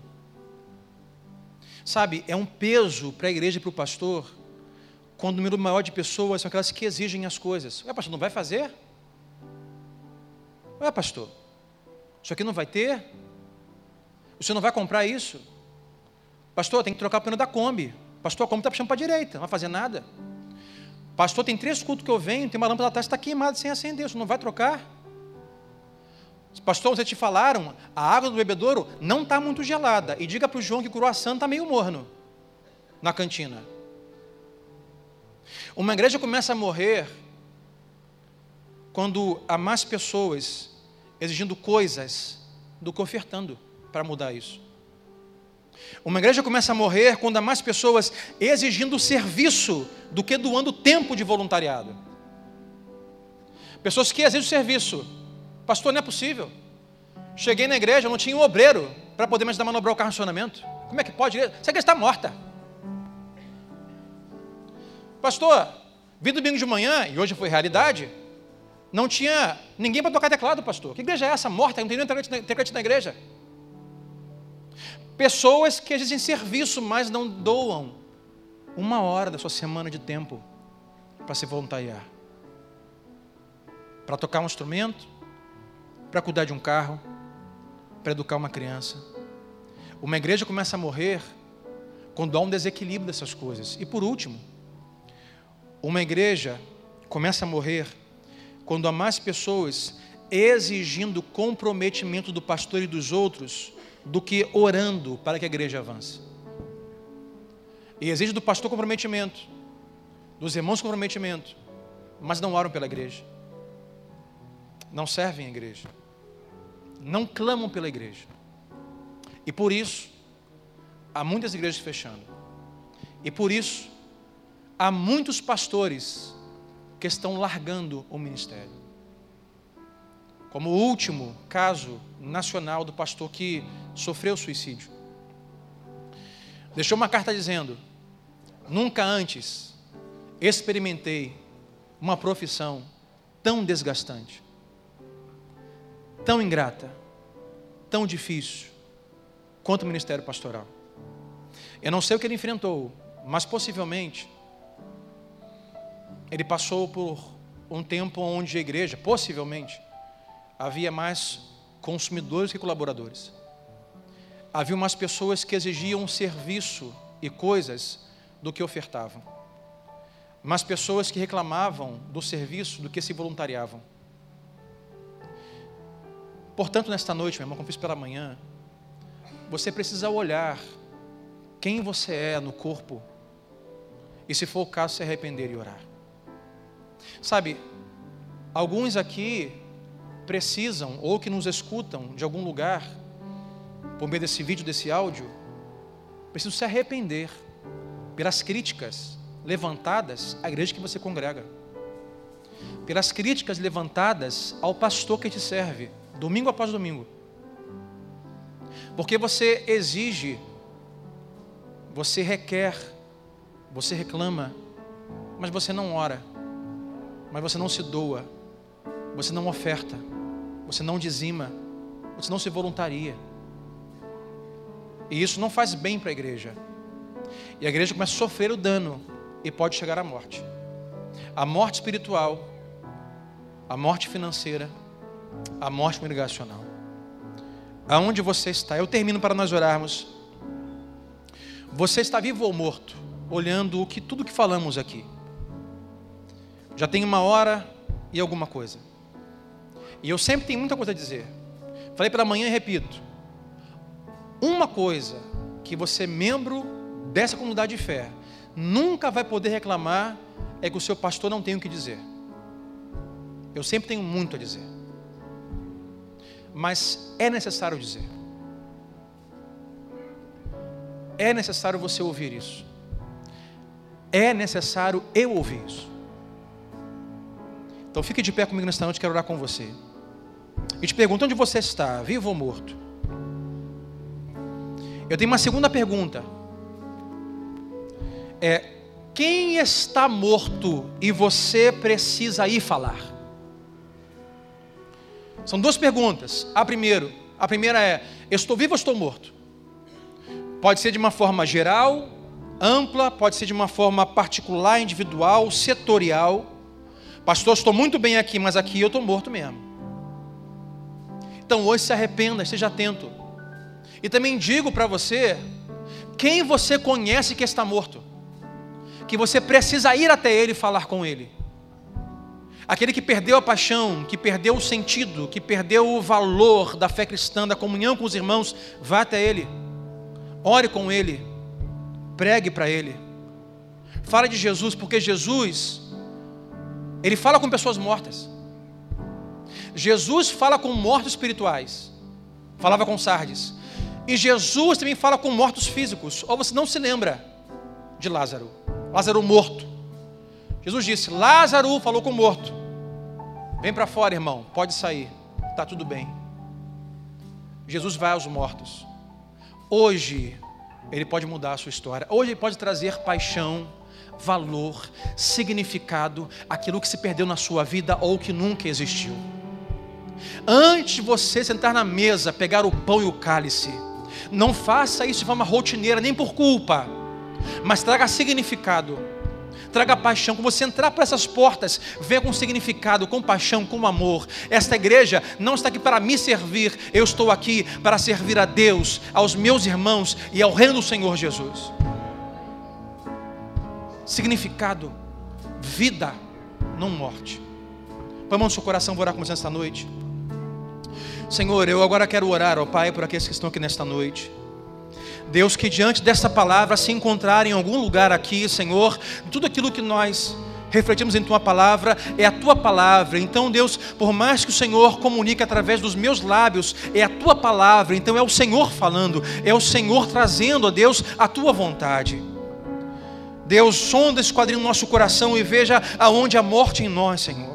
S2: Sabe, é um peso para a igreja e para o pastor quando o número maior de pessoas são aquelas que exigem as coisas. Ué, pastor, não vai fazer? Ué, pastor, isso aqui não vai ter? O senhor não vai comprar isso? Pastor, tem que trocar o pneu da Kombi. Pastor, a Kombi está puxando para a direita, não vai fazer nada. Pastor, tem três cultos que eu venho, tem uma lâmpada atrás que está queimada sem acender, o senhor não vai trocar? Pastor, vocês te falaram, a água do bebedouro não está muito gelada. E diga para o João que o croissant está meio morno na cantina. Uma igreja começa a morrer quando há mais pessoas exigindo coisas do que ofertando para mudar isso. Uma igreja começa a morrer quando há mais pessoas exigindo serviço do que doando tempo de voluntariado. Pessoas que exigem serviço. Pastor, não é possível. Cheguei na igreja, não tinha um obreiro para poder me ajudar a manobrar o carro funcionamento. Como é que pode? Essa igreja está morta. Pastor, vi domingo de manhã, e hoje foi realidade, não tinha ninguém para tocar teclado, pastor. Que igreja é essa? Morta, não tem nenhum integrante na igreja. Pessoas que exigem serviço, mas não doam uma hora da sua semana de tempo para se voluntariar. Para tocar um instrumento, para cuidar de um carro, para educar uma criança. Uma igreja começa a morrer quando há um desequilíbrio dessas coisas. E por último, uma igreja começa a morrer quando há mais pessoas exigindo comprometimento do pastor e dos outros do que orando para que a igreja avance. E exige do pastor comprometimento, dos irmãos comprometimento, mas não oram pela igreja. Não servem a igreja. Não clamam pela igreja. E por isso, há muitas igrejas fechando. E por isso, há muitos pastores que estão largando o ministério. Como o último caso nacional do pastor que sofreu suicídio. Deixou uma carta dizendo: Nunca antes experimentei uma profissão tão desgastante, tão ingrata, tão difícil quanto o ministério pastoral. Eu não sei o que ele enfrentou, mas possivelmente ele passou por um tempo onde a igreja, possivelmente, havia mais consumidores que colaboradores. Havia mais pessoas que exigiam serviço e coisas do que ofertavam. Mais pessoas que reclamavam do serviço do que se voluntariavam. Portanto, nesta noite, meu irmão, como fiz pela manhã, você precisa olhar quem você é no corpo e, se for o caso, se arrepender e orar. Sabe, alguns aqui precisam ou que nos escutam de algum lugar, por meio desse vídeo, desse áudio, precisam se arrepender pelas críticas levantadas à igreja que você congrega, pelas críticas levantadas ao pastor que te serve, domingo após domingo, porque você exige, você requer, você reclama, mas você não ora, mas você não se doa, você não oferta, você não dizima, você não se voluntaria. E isso não faz bem para a igreja. E a igreja começa a sofrer o dano e pode chegar à morte. A morte espiritual, a morte financeira, a morte congregacional. Aonde você está? Eu termino para nós orarmos. Você está vivo ou morto? Olhando o que tudo que falamos aqui. Já tem uma hora e alguma coisa. E eu sempre tenho muita coisa a dizer. Falei pela manhã e repito. Uma coisa que você, membro dessa comunidade de fé, nunca vai poder reclamar é que o seu pastor não tem o que dizer. Eu sempre tenho muito a dizer. Mas é necessário dizer. É necessário você ouvir isso. É necessário eu ouvir isso. Então fique de pé comigo nesta noite, quero orar com você. E te pergunto: onde você está, vivo ou morto? Eu tenho uma segunda pergunta. É: quem está morto e você precisa ir falar? São duas perguntas. A primeira, a primeira é: estou vivo ou estou morto? Pode ser de uma forma geral, ampla, pode ser de uma forma particular, individual, setorial. Pastor, estou muito bem aqui, mas aqui eu estou morto mesmo. Então hoje se arrependa, esteja atento. E também digo para você, quem você conhece que está morto, que você precisa ir até ele e falar com ele. Aquele que perdeu a paixão, que perdeu o sentido, que perdeu o valor da fé cristã, da comunhão com os irmãos, vá até ele. Ore com ele. Pregue para ele. Fala de Jesus, porque Jesus, ele fala com pessoas mortas. Jesus fala com mortos espirituais. Falava com Sardes. E Jesus também fala com mortos físicos. Ou você não se lembra de Lázaro? Lázaro morto. Jesus disse: Lázaro falou com o morto. Vem para fora, irmão, pode sair, está tudo bem. Jesus vai aos mortos. Hoje, Ele pode mudar a sua história. Hoje, Ele pode trazer paixão, valor, significado, aquilo que se perdeu na sua vida ou que nunca existiu. Antes de você sentar na mesa, pegar o pão e o cálice, não faça isso de forma rotineira, nem por culpa, mas traga significado traga paixão. Quando você entrar por essas portas, venha com significado, com paixão, com amor. Esta igreja não está aqui para me servir, eu estou aqui para servir a Deus, aos meus irmãos e ao reino do Senhor Jesus. Significado, vida, não morte. Põe a mão no seu coração, vou orar com você esta noite. Senhor, eu agora quero orar, ó Pai, por aqueles que estão aqui nesta noite. Deus, que diante dessa palavra se encontrar em algum lugar aqui, Senhor, tudo aquilo que nós refletimos em tua palavra, é a tua palavra. Então, Deus, por mais que o Senhor comunique através dos meus lábios, é a tua palavra. Então, é o Senhor falando, é o Senhor trazendo a Deus a tua vontade. Deus, sonda, esquadrinha o nosso coração e veja aonde a morte em nós, Senhor.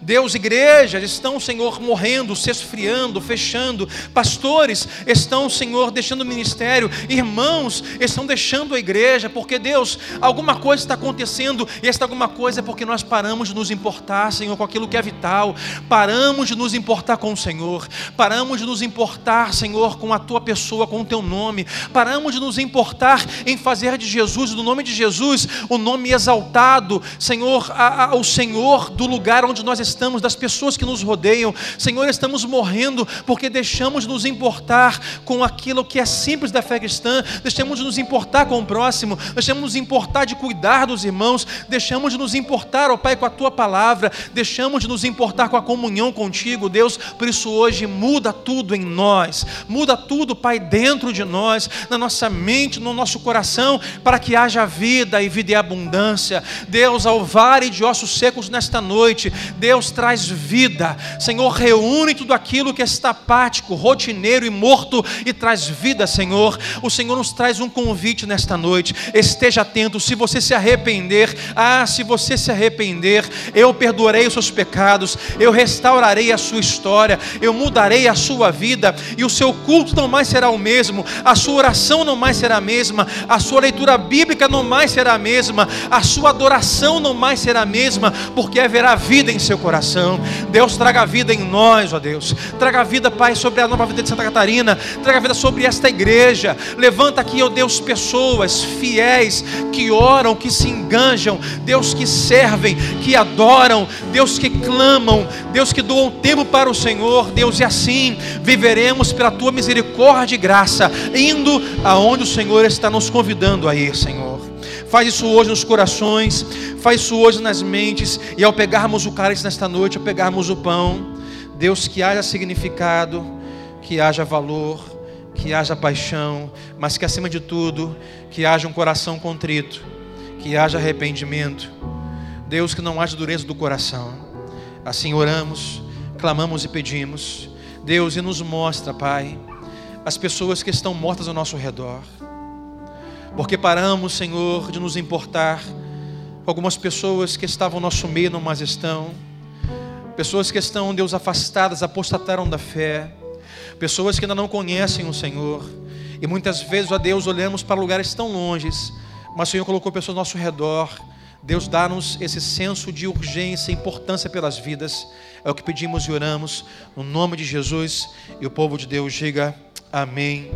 S2: Deus, igrejas estão, Senhor, morrendo, se esfriando, fechando. Pastores estão, Senhor, deixando o ministério. Irmãos estão deixando a igreja, porque Deus, alguma coisa está acontecendo, e esta alguma coisa é porque nós paramos de nos importar, Senhor, com aquilo que é vital. Paramos de nos importar com o Senhor. Paramos de nos importar, Senhor, com a tua pessoa, com o teu nome. Paramos de nos importar em fazer de Jesus, do nome de Jesus, o nome exaltado, Senhor, a, a, o Senhor do lugar onde nós estamos, das pessoas que nos rodeiam. Senhor, estamos morrendo porque deixamos de nos importar com aquilo que é simples da fé cristã, deixamos de nos importar com o próximo, deixamos de nos importar de cuidar dos irmãos, deixamos de nos importar, ó Pai, com a tua palavra, deixamos de nos importar com a comunhão contigo, Deus. Por isso hoje muda tudo em nós, muda tudo, Pai, dentro de nós, na nossa mente, no nosso coração, para que haja vida e vida e abundância. Deus, ao vale de ossos secos nesta noite, Deus Deus traz vida. Senhor, reúne tudo aquilo que está apático, rotineiro e morto e traz vida, Senhor. O Senhor nos traz um convite nesta noite. Esteja atento. Se você se arrepender, ah, se você se arrepender, eu perdoarei os seus pecados, eu restaurarei a sua história, eu mudarei a sua vida e o seu culto não mais será o mesmo, a sua oração não mais será a mesma, a sua leitura bíblica não mais será a mesma, a sua adoração não mais será a mesma, porque haverá vida em seu coração coração. Deus traga vida em nós, ó Deus. Traga vida, Pai, sobre a nova vida de Santa Catarina. Traga vida sobre esta igreja. Levanta aqui, ó Deus, pessoas fiéis que oram, que se enganjam. Deus que servem, que adoram. Deus que clamam. Deus que doam tempo para o Senhor. Deus, e assim viveremos pela tua misericórdia e graça, indo aonde o Senhor está nos convidando a ir, Senhor. Faz isso hoje nos corações, faz isso hoje nas mentes, e ao pegarmos o cálice nesta noite, ao pegarmos o pão, Deus, que haja significado, que haja valor, que haja paixão, mas que acima de tudo, que haja um coração contrito, que haja arrependimento. Deus, que não haja dureza do coração. Assim oramos, clamamos e pedimos. Deus, e nos mostra, Pai, as pessoas que estão mortas ao nosso redor porque paramos, Senhor, de nos importar com algumas pessoas que estavam no nosso meio, não mais estão, pessoas que estão, Deus, afastadas, apostataram da fé, pessoas que ainda não conhecem o Senhor, e muitas vezes, ó Deus, olhamos para lugares tão longes, mas o Senhor colocou pessoas ao nosso redor. Deus dá-nos esse senso de urgência importância pelas vidas. É o que pedimos e oramos, no nome de Jesus. E o povo de Deus diga amém.